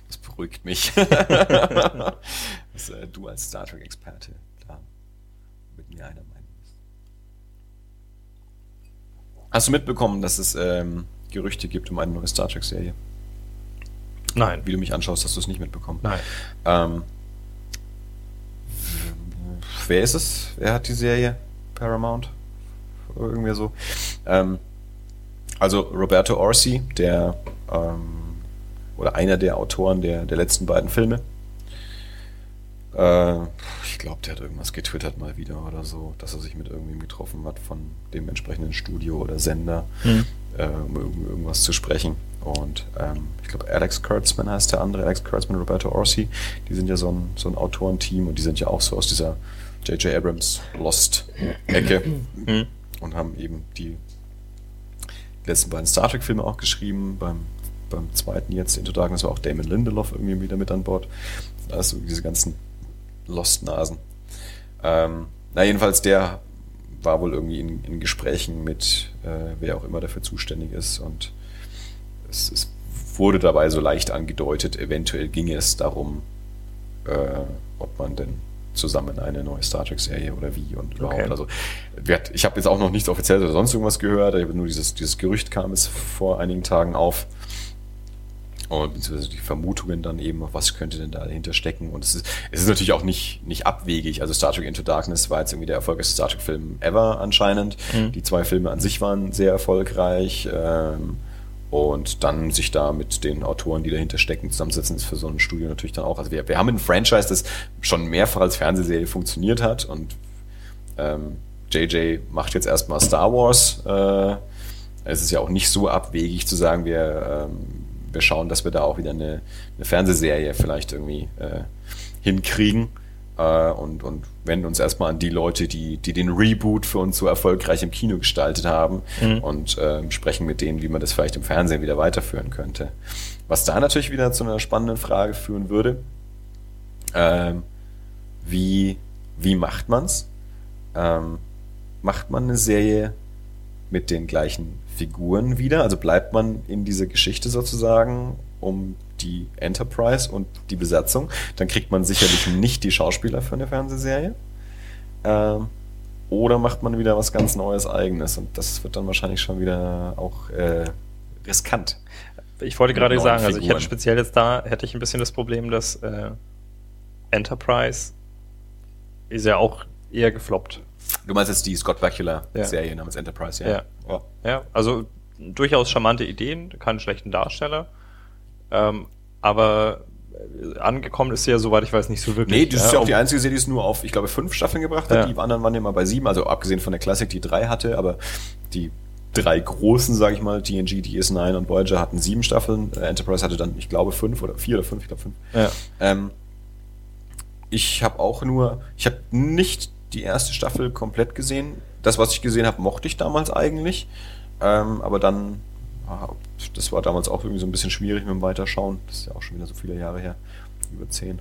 Das beruhigt mich. äh, du als Star Trek-Experte mit mir einer Meinung bist. Hast du mitbekommen, dass es ähm, Gerüchte gibt um eine neue Star Trek-Serie? Nein. Wie du mich anschaust, hast du es nicht mitbekommen. Nein. Ähm, wer ist es? Wer hat die Serie? Paramount? Irgendwie so. Ähm, also Roberto Orsi, der ähm, oder einer der Autoren der, der letzten beiden Filme. Äh, ich glaube, der hat irgendwas getwittert mal wieder oder so, dass er sich mit irgendwem getroffen hat von dem entsprechenden Studio oder Sender, mhm. äh, um irgendwas zu sprechen. Und ähm, ich glaube, Alex Kurtzman heißt der andere, Alex Kurtzman, Roberto Orsi, die sind ja so ein, so ein Autorenteam und die sind ja auch so aus dieser J.J. Abrams Lost-Ecke mhm. und haben eben die letzten beiden Star Trek-Filme auch geschrieben. Beim, beim zweiten jetzt, Into Darkness, war auch Damon Lindelof irgendwie wieder mit an Bord. Also diese ganzen Lost-Nasen. Ähm, na, jedenfalls, der war wohl irgendwie in, in Gesprächen mit äh, wer auch immer dafür zuständig ist und es, es, wurde dabei so leicht angedeutet, eventuell ginge es darum, äh, ob man denn zusammen eine neue Star Trek-Serie oder wie und überhaupt. Okay. Also ich habe jetzt auch noch nichts Offizielles oder sonst irgendwas gehört. Ich habe nur dieses, dieses Gerücht kam es vor einigen Tagen auf. Beziehungsweise die Vermutungen dann eben, was könnte denn da dahinter stecken. Und es ist, es ist natürlich auch nicht, nicht abwegig. Also Star Trek Into Darkness war jetzt irgendwie der erfolgreichste Star Trek-Film ever anscheinend. Mhm. Die zwei Filme an sich waren sehr erfolgreich. Ähm, und dann sich da mit den Autoren, die dahinter stecken, zusammensetzen, ist für so ein Studio natürlich dann auch. Also wir, wir haben ein Franchise, das schon mehrfach als Fernsehserie funktioniert hat und ähm, JJ macht jetzt erstmal Star Wars. Äh, es ist ja auch nicht so abwegig zu sagen, wir, ähm, wir schauen, dass wir da auch wieder eine, eine Fernsehserie vielleicht irgendwie äh, hinkriegen äh, und, und wenden uns erstmal an die Leute, die, die den Reboot für uns so erfolgreich im Kino gestaltet haben mhm. und äh, sprechen mit denen, wie man das vielleicht im Fernsehen wieder weiterführen könnte. Was da natürlich wieder zu einer spannenden Frage führen würde, ähm, wie, wie macht man's? Ähm, macht man eine Serie mit den gleichen Figuren wieder? Also bleibt man in dieser Geschichte sozusagen, um die Enterprise und die Besatzung, dann kriegt man sicherlich nicht die Schauspieler für eine Fernsehserie. Ähm, oder macht man wieder was ganz Neues, Eigenes. Und das wird dann wahrscheinlich schon wieder auch äh, riskant. Ich wollte gerade sagen, also ich hätte speziell jetzt da, hätte ich ein bisschen das Problem, dass äh, Enterprise ist ja auch eher gefloppt. Du meinst jetzt die Scott Bakula-Serie ja. namens Enterprise, ja? Ja. Oh. ja, also durchaus charmante Ideen, keinen schlechten Darsteller. Ähm, aber äh, angekommen ist sie ja, soweit ich weiß, nicht so wirklich. Nee, das ist ja auch die einzige Serie, die es nur auf, ich glaube, fünf Staffeln gebracht hat. Ja. Die anderen waren immer bei sieben, also abgesehen von der Klassik, die drei hatte, aber die drei großen, sage ich mal, TNG, DS9 und Voyager hatten sieben Staffeln. Äh, Enterprise hatte dann, ich glaube, fünf oder vier oder fünf, ich glaube fünf. Ja. Ähm, ich habe auch nur, ich habe nicht die erste Staffel komplett gesehen. Das, was ich gesehen habe, mochte ich damals eigentlich. Ähm, aber dann das war damals auch irgendwie so ein bisschen schwierig mit dem Weiterschauen. Das ist ja auch schon wieder so viele Jahre her, über zehn.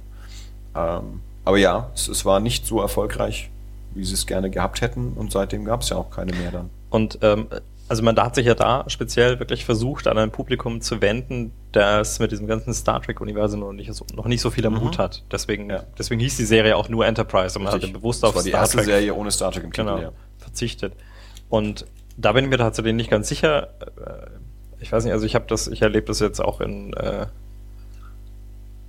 Ähm, aber ja, es, es, war nicht so erfolgreich, wie sie es gerne gehabt hätten und seitdem gab es ja auch keine mehr dann. Und ähm, also man hat sich ja da speziell wirklich versucht, an ein Publikum zu wenden, das mit diesem ganzen Star Trek-Universum noch nicht, so, noch nicht so viel am mhm. Hut hat. Deswegen, ja. deswegen hieß die Serie auch nur Enterprise und man Richtig. hatte bewusst auf das war die Star erste Trek Serie ohne Star Trek im Titel, genau, ja. verzichtet. Und da bin ich mir tatsächlich nicht ganz sicher, äh, ich weiß nicht, also ich habe das, ich erlebe das jetzt auch in, äh,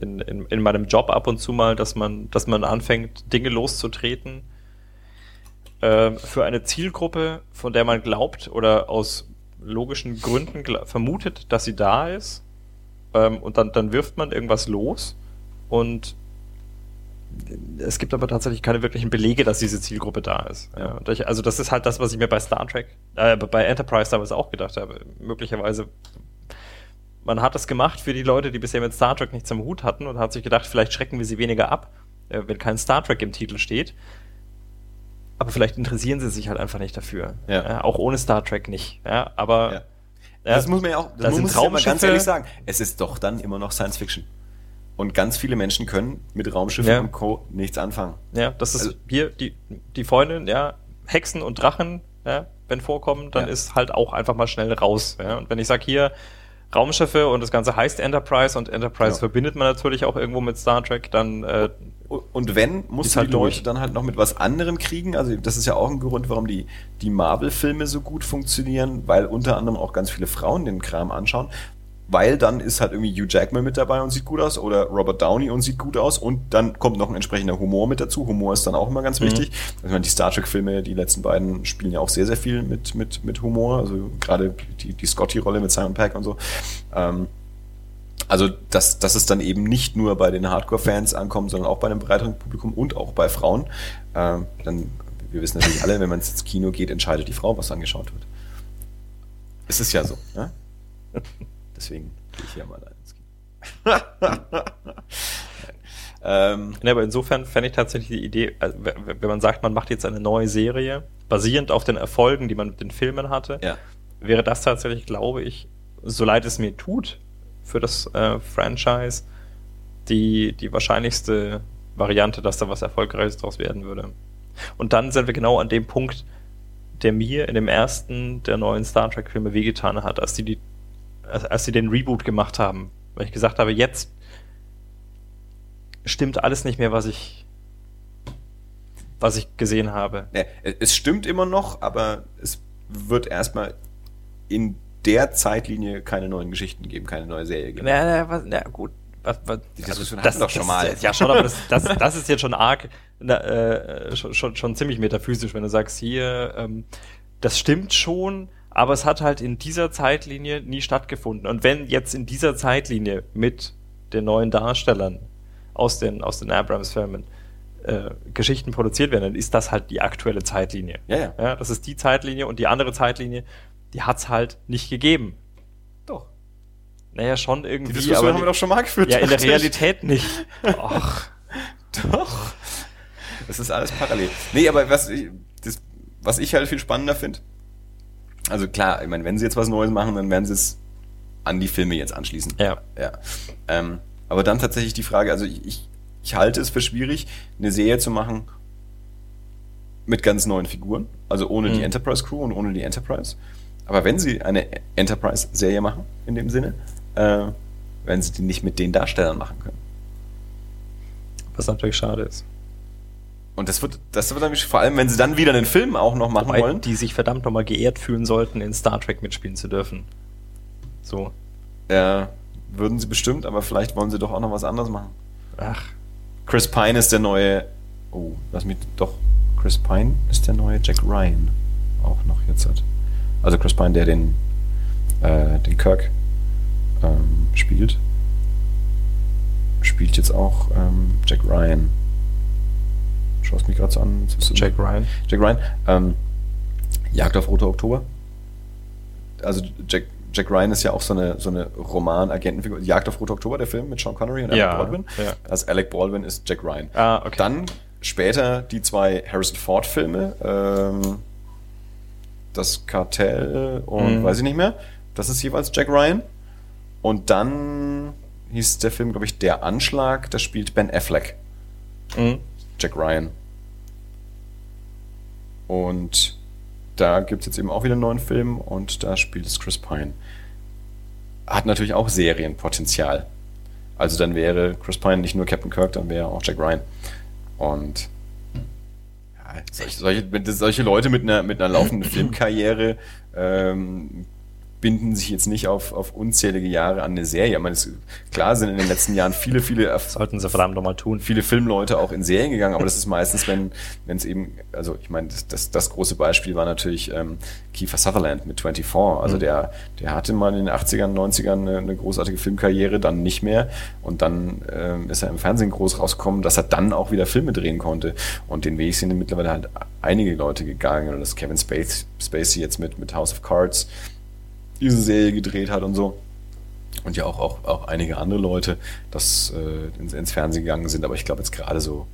in, in, in meinem Job ab und zu mal, dass man, dass man anfängt, Dinge loszutreten äh, für eine Zielgruppe, von der man glaubt oder aus logischen Gründen vermutet, dass sie da ist. Ähm, und dann, dann wirft man irgendwas los und es gibt aber tatsächlich keine wirklichen Belege, dass diese Zielgruppe da ist. Ja, ich, also das ist halt das, was ich mir bei Star Trek, äh, bei Enterprise damals auch gedacht habe. Möglicherweise, man hat das gemacht für die Leute, die bisher mit Star Trek nichts am Hut hatten und hat sich gedacht, vielleicht schrecken wir sie weniger ab, äh, wenn kein Star Trek im Titel steht. Aber vielleicht interessieren sie sich halt einfach nicht dafür. Ja. ja auch ohne Star Trek nicht. Ja, aber ja. das muss man ja auch, das, muss man ganz ehrlich sagen. Es ist doch dann immer noch Science Fiction. Und ganz viele Menschen können mit Raumschiffen und Co. nichts anfangen. Ja, das ist also, hier die, die Freundin, ja, Hexen und Drachen, ja, wenn vorkommen, dann ist halt auch einfach mal schnell raus. Ja. Und wenn ich sage hier Raumschiffe und das Ganze heißt Enterprise und Enterprise ja. verbindet man natürlich auch irgendwo mit Star Trek, dann äh, und wenn, muss halt die Leute durch. dann halt noch mit was anderem kriegen. Also das ist ja auch ein Grund, warum die, die Marvel-Filme so gut funktionieren, weil unter anderem auch ganz viele Frauen den Kram anschauen weil dann ist halt irgendwie Hugh Jackman mit dabei und sieht gut aus oder Robert Downey und sieht gut aus und dann kommt noch ein entsprechender Humor mit dazu. Humor ist dann auch immer ganz mhm. wichtig. Ich meine, die Star Trek-Filme, die letzten beiden spielen ja auch sehr, sehr viel mit, mit, mit Humor. Also gerade die, die Scotty-Rolle mit Simon Peck und so. Ähm, Also, dass, dass es dann eben nicht nur bei den Hardcore-Fans ankommt, sondern auch bei einem breiteren Publikum und auch bei Frauen. Ähm, dann, wir wissen natürlich alle, wenn man ins Kino geht, entscheidet die Frau, was angeschaut wird. Es ist ja so. Ne? Deswegen gehe ich hier mal ins Kino. ähm, ja, aber insofern fände ich tatsächlich die Idee, also, wenn man sagt, man macht jetzt eine neue Serie, basierend auf den Erfolgen, die man mit den Filmen hatte, ja. wäre das tatsächlich, glaube ich, so leid es mir tut, für das äh, Franchise die, die wahrscheinlichste Variante, dass da was Erfolgreiches draus werden würde. Und dann sind wir genau an dem Punkt, der mir in dem ersten der neuen Star Trek-Filme wehgetan hat, als die, die, als sie den Reboot gemacht haben. Weil ich gesagt habe, jetzt stimmt alles nicht mehr, was ich, was ich gesehen habe. Ja, es stimmt immer noch, aber es wird erstmal in der Zeitlinie keine neuen Geschichten geben, keine neue Serie geben. Na, na, na gut. Was, was, die Diskussion also, das, doch schon mal. ja, schon, aber das, das, das ist jetzt schon arg, na, äh, schon, schon, schon ziemlich metaphysisch, wenn du sagst, hier, ähm, das stimmt schon, aber es hat halt in dieser Zeitlinie nie stattgefunden. Und wenn jetzt in dieser Zeitlinie mit den neuen Darstellern aus den, aus den Abrams-Filmen äh, Geschichten produziert werden, dann ist das halt die aktuelle Zeitlinie. Ja, ja. ja das ist die Zeitlinie und die andere Zeitlinie die hat's halt nicht gegeben. Doch. Naja, schon irgendwie. Die Diskussion aber haben wir doch schon mal geführt. Ja, in der Realität nicht. Ach. Doch. Das ist alles parallel. Nee, aber was ich, das, was ich halt viel spannender finde, also klar, ich meine, wenn sie jetzt was Neues machen, dann werden sie es an die Filme jetzt anschließen. Ja. ja. Ähm, aber dann tatsächlich die Frage, also ich, ich, ich halte es für schwierig, eine Serie zu machen mit ganz neuen Figuren, also ohne mhm. die Enterprise Crew und ohne die Enterprise. Aber wenn sie eine Enterprise-Serie machen, in dem Sinne, äh, werden sie die nicht mit den Darstellern machen können. Was natürlich schade ist. Und das wird, das wird nämlich vor allem, wenn sie dann wieder einen Film auch noch machen Wobei wollen. Die sich verdammt nochmal geehrt fühlen sollten, in Star Trek mitspielen zu dürfen. So. Ja, würden sie bestimmt, aber vielleicht wollen sie doch auch noch was anderes machen. Ach. Chris Pine ist der neue. Oh, lass mich doch. Chris Pine ist der neue Jack Ryan. Auch noch jetzt hat. Also Chris Pine, der den, äh, den Kirk ähm, spielt, spielt jetzt auch ähm, Jack Ryan. Schaust mich gerade so an. Jack Ryan. Jack Ryan. Ähm, Jagd auf Rote Oktober. Also Jack, Jack Ryan ist ja auch so eine, so eine Roman-Agentenfigur. Jagd auf Rote Oktober, der Film mit Sean Connery und Alec ja, Baldwin. Ja. Also Alec Baldwin ist Jack Ryan. Ah, okay. Dann später die zwei Harrison Ford-Filme. Ähm, das Kartell und mhm. weiß ich nicht mehr. Das ist jeweils Jack Ryan. Und dann hieß der Film, glaube ich, Der Anschlag. Da spielt Ben Affleck. Mhm. Jack Ryan. Und da gibt es jetzt eben auch wieder einen neuen Film und da spielt es Chris Pine. Hat natürlich auch Serienpotenzial. Also dann wäre Chris Pine nicht nur Captain Kirk, dann wäre auch Jack Ryan. Und solche, solche, solche Leute mit einer, mit einer laufenden Filmkarriere ähm, binden sich jetzt nicht auf, auf unzählige Jahre an eine Serie. Ich meine, es, klar sind in den letzten Jahren viele, viele sollten sie verdammt nochmal tun. Viele Filmleute auch in Serien gegangen, aber das ist meistens, wenn wenn es eben, also ich meine, das, das, das große Beispiel war natürlich ähm, Kiefer Sutherland mit 24. Also mhm. der der hatte mal in den 80ern, 90ern eine, eine großartige Filmkarriere, dann nicht mehr und dann ähm, ist er im Fernsehen groß rausgekommen, dass er dann auch wieder Filme drehen konnte und den Weg sind mittlerweile halt einige Leute gegangen und das Kevin Spacey, Spacey jetzt mit mit House of Cards diese Serie gedreht hat und so. Und ja auch, auch, auch einige andere Leute, das äh, ins, ins Fernsehen gegangen sind. Aber ich glaube jetzt gerade so,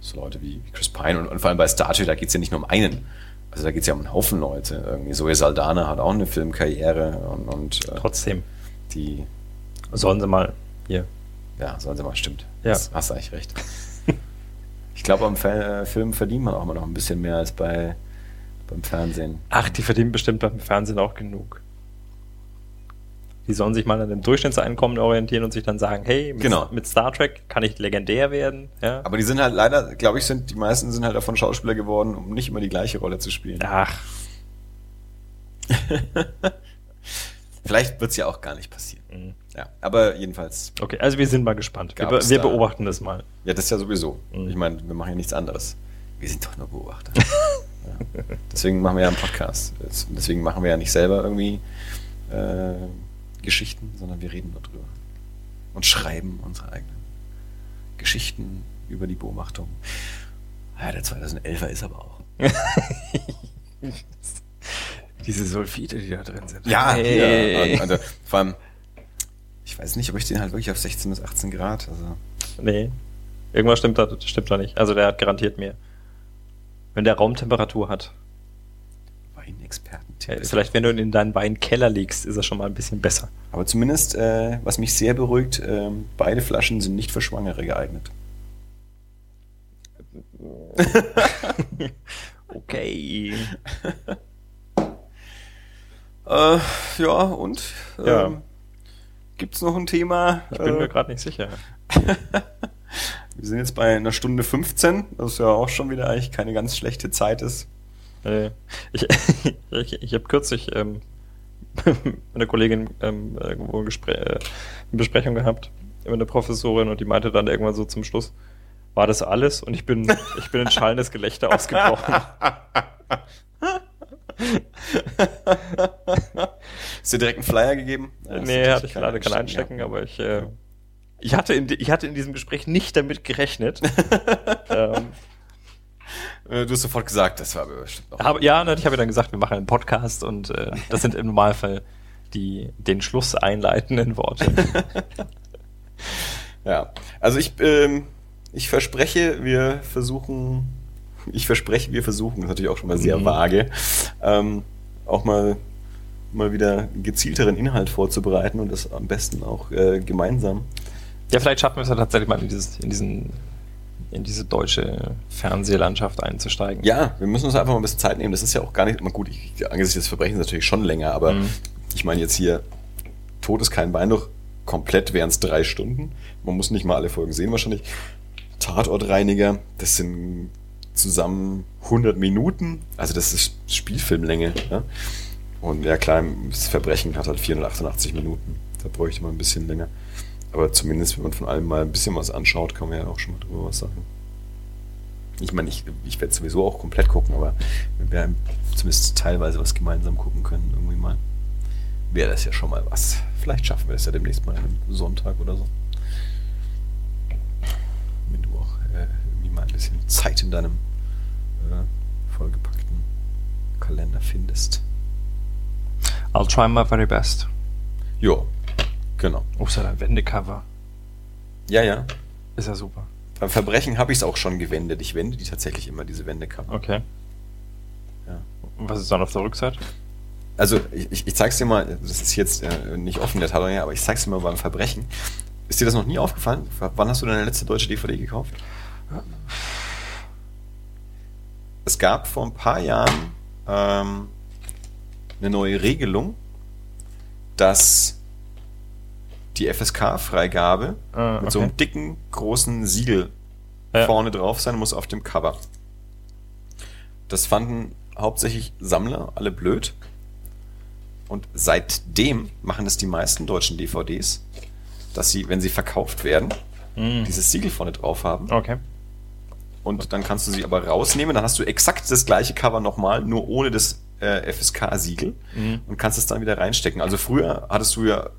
so Leute wie, Chris Pine und, und vor allem bei Star Trek, da geht es ja nicht nur um einen. Also da geht es ja um einen Haufen Leute. Irgendwie Zoe Saldana hat auch eine Filmkarriere und, und äh, trotzdem. Die sollen sie mal hier. Ja, sollen sie mal, stimmt. Ja. Das, hast du eigentlich recht. ich glaube, am F Film verdient man auch immer noch ein bisschen mehr als bei beim Fernsehen. Ach, die verdienen bestimmt beim Fernsehen auch genug. Die sollen sich mal an dem Durchschnittseinkommen orientieren und sich dann sagen, hey, mit, genau. mit Star Trek kann ich legendär werden. Ja? Aber die sind halt leider, glaube ich, sind die meisten sind halt davon Schauspieler geworden, um nicht immer die gleiche Rolle zu spielen. Ach. Vielleicht wird es ja auch gar nicht passieren. Mhm. Ja, aber jedenfalls. Okay, also wir sind mal gespannt. Wir, be wir, beobachten das mal. Ja, das ist ja sowieso. Mhm. Ich meine, wir machen ja nichts anderes. Wir sind doch nur Beobachter. ja. Deswegen machen wir ja einen Podcast. Deswegen machen wir ja nicht selber irgendwie äh, Geschichten, sondern wir reden nur drüber. und schreiben unsere eigenen Geschichten über die Beobachtung. Ja, der 2011er ist aber auch. Diese Sulfide, die da drin sind. Ja, Hey. ja also, vor allem, ich weiß nicht, ob ich den halt wirklich auf 16 bis 18 Grad, also. Nee. Irgendwas stimmt da, stimmt da nicht. Also der hat garantiert mehr. Wenn der Raumtemperatur hat. Weinexperten-Tipp. Äh, Vielleicht, wenn du ihn in deinen Weinkeller legst, ist er schon mal ein bisschen besser. Aber zumindest, äh, was mich sehr beruhigt, ähm, beide Flaschen sind nicht für Schwangere geeignet. Okay. Äh, ja, und ähm, Ja. gibt's noch ein Thema? Ich bin äh, mir gerade nicht sicher. wir sind jetzt bei einer Stunde 15, was ja auch schon wieder eigentlich keine ganz schlechte Zeit ist. Äh, Ich, ich, ich habe kürzlich ähm, mit einer Kollegin ähm, irgendwo ein Gespräch, äh, eine Besprechung gehabt mit einer Professorin und die meinte dann irgendwann so zum Schluss, war das alles? Und ich bin, ich bin in schallendes Gelächter ausgebrochen. Ist dir direkt einen Flyer gegeben? Ja, nee, hatte ich leider kein Einstecken, aber ich, äh, ich, hatte in, ich hatte in diesem Gespräch nicht damit gerechnet. ähm, Äh, Du hast sofort gesagt, das war bestimmt noch. aber, ja, ich habe dann gesagt, wir machen einen Podcast und äh, das sind im Normalfall die den Schluss einleitenden Worte. Ja, also ich, ähm, ich verspreche, wir versuchen, ich verspreche, wir versuchen, das ist natürlich auch schon mal sehr Mhm. vage, ähm, auch mal, mal wieder gezielteren Inhalt vorzubereiten und das am besten auch äh, gemeinsam. Ja, vielleicht schaffen wir es ja tatsächlich mal in, dieses, in, diesen, in diese deutsche Fernsehlandschaft einzusteigen. Ja, wir müssen uns einfach mal ein bisschen Zeit nehmen. Das ist ja auch gar nicht, mal gut, ich, angesichts des Verbrechens natürlich schon länger, aber Mhm. ich meine jetzt hier, Tod ist kein Beinbruch, komplett wären es drei Stunden. Man muss nicht mal alle Folgen sehen wahrscheinlich. Tatortreiniger, das sind zusammen 100 Minuten, also das ist Spielfilmlänge. Ja? Und ja klar, das Verbrechen hat halt 488 Minuten. Da bräuchte man ein bisschen länger. Aber zumindest, wenn man von allem mal ein bisschen was anschaut, kann man ja auch schon mal drüber was sagen. Ich meine, ich, ich werde sowieso auch komplett gucken, aber wenn wir zumindest teilweise was gemeinsam gucken können, irgendwie mal, wäre das ja schon mal was. Vielleicht schaffen wir das ja demnächst mal einem Sonntag oder so. Wenn du auch äh, irgendwie mal ein bisschen Zeit in deinem äh, vollgepackten Kalender findest. I'll try my very best. Ja, genau. Ein Wendecover. Ja, ja. Ist ja super. Beim Verbrechen habe ich es auch schon gewendet. Ich wende die tatsächlich immer, diese Wendecover. Okay. Ja. Und was ist dann auf der Rückseite? Also, ich, ich, ich zeig's dir mal, das ist jetzt äh, nicht offen der Tatort, aber ich zeig's dir mal beim Verbrechen. Ist dir das noch nie aufgefallen? Wann hast du deine letzte deutsche DVD gekauft? Es gab vor ein paar Jahren ähm, eine neue Regelung, dass die FSK-Freigabe Ah, mit so okay. einem dicken, großen Siegel Ja. vorne drauf sein muss auf dem Cover. Das fanden hauptsächlich Sammler alle blöd. Und seitdem machen das die meisten deutschen DVDs, dass sie, wenn sie verkauft werden, Mhm. dieses Siegel vorne drauf haben. Okay. Und dann kannst du sie aber rausnehmen. Dann hast du exakt das gleiche Cover nochmal, nur ohne das äh, FSK-Siegel Mhm. und kannst es dann wieder reinstecken. Also früher hattest du ja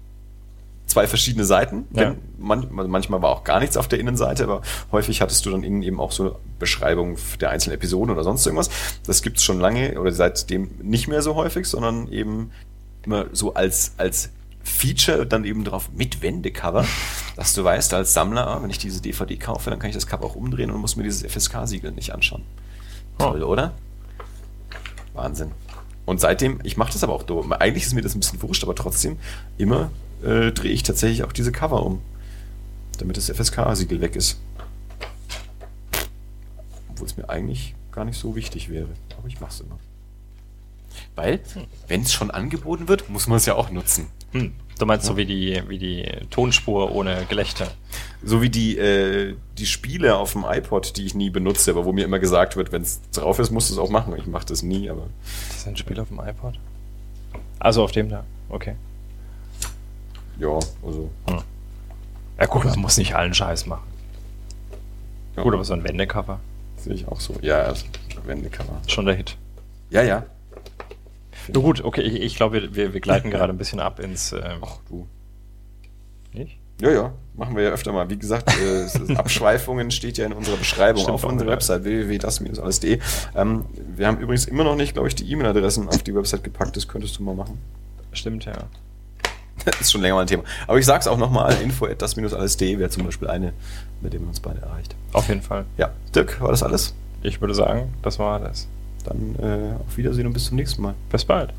zwei verschiedene Seiten. Ja. Wenn, man, also manchmal war auch gar nichts auf der Innenseite, aber häufig hattest du dann innen eben auch so Beschreibungen der einzelnen Episoden oder sonst irgendwas. Das gibt's schon lange oder seitdem nicht mehr so häufig, sondern eben immer so als, als Feature dann eben drauf mit Wendecover, dass du weißt als Sammler, ah, wenn ich diese DVD kaufe, dann kann ich das Cover auch umdrehen und muss mir dieses FSK-Siegel nicht anschauen. Toll, oder? Wahnsinn. Und seitdem, ich mache das aber auch so. Eigentlich ist mir das ein bisschen wurscht, aber trotzdem, immer äh, drehe ich tatsächlich auch diese Cover um. Damit das FSK-Siegel weg ist. Obwohl es mir eigentlich gar nicht so wichtig wäre. Aber ich mache es immer. Weil, wenn es schon angeboten wird, muss man es ja auch nutzen. Hm. Du meinst so wie die, wie die Tonspur ohne Gelächter. So wie die, äh, die Spiele auf dem iPod, die ich nie benutze, aber wo mir immer gesagt wird, wenn es drauf ist, musst du es auch machen. Ich mache das nie, aber Das ist ein Spiel auf dem iPod? Also auf dem da. Okay. Ja, also. Ja gut, man muss nicht allen Scheiß machen. Ja, Gut, aber so ein Wendecover. sehe ich auch so. Ja, also, Wendecover. Schon der Hit. Ja, ja. Du gut, okay, ich, ich glaube, wir, wir, gleiten gerade ein bisschen ab ins. Ähm, Ach du. nicht? Ja, ja, machen wir ja öfter mal. Wie gesagt, äh, Abschweifungen steht ja in unserer Beschreibung Stimmt auf unserer ja. Website www.das-alles.de. Ähm, wir haben übrigens immer noch nicht, glaube ich, die E-Mail-Adressen auf die Website gepackt. Das könntest du mal machen. Stimmt, ja. Das ist schon länger mal ein Thema. Aber ich sage es auch nochmal, info at das-alles.de wäre zum Beispiel eine, mit der man uns beide erreicht. Auf jeden Fall. Ja, Dirk, war das alles? Ich würde sagen, das war alles. Dann äh, auf Wiedersehen und bis zum nächsten Mal. Bis bald.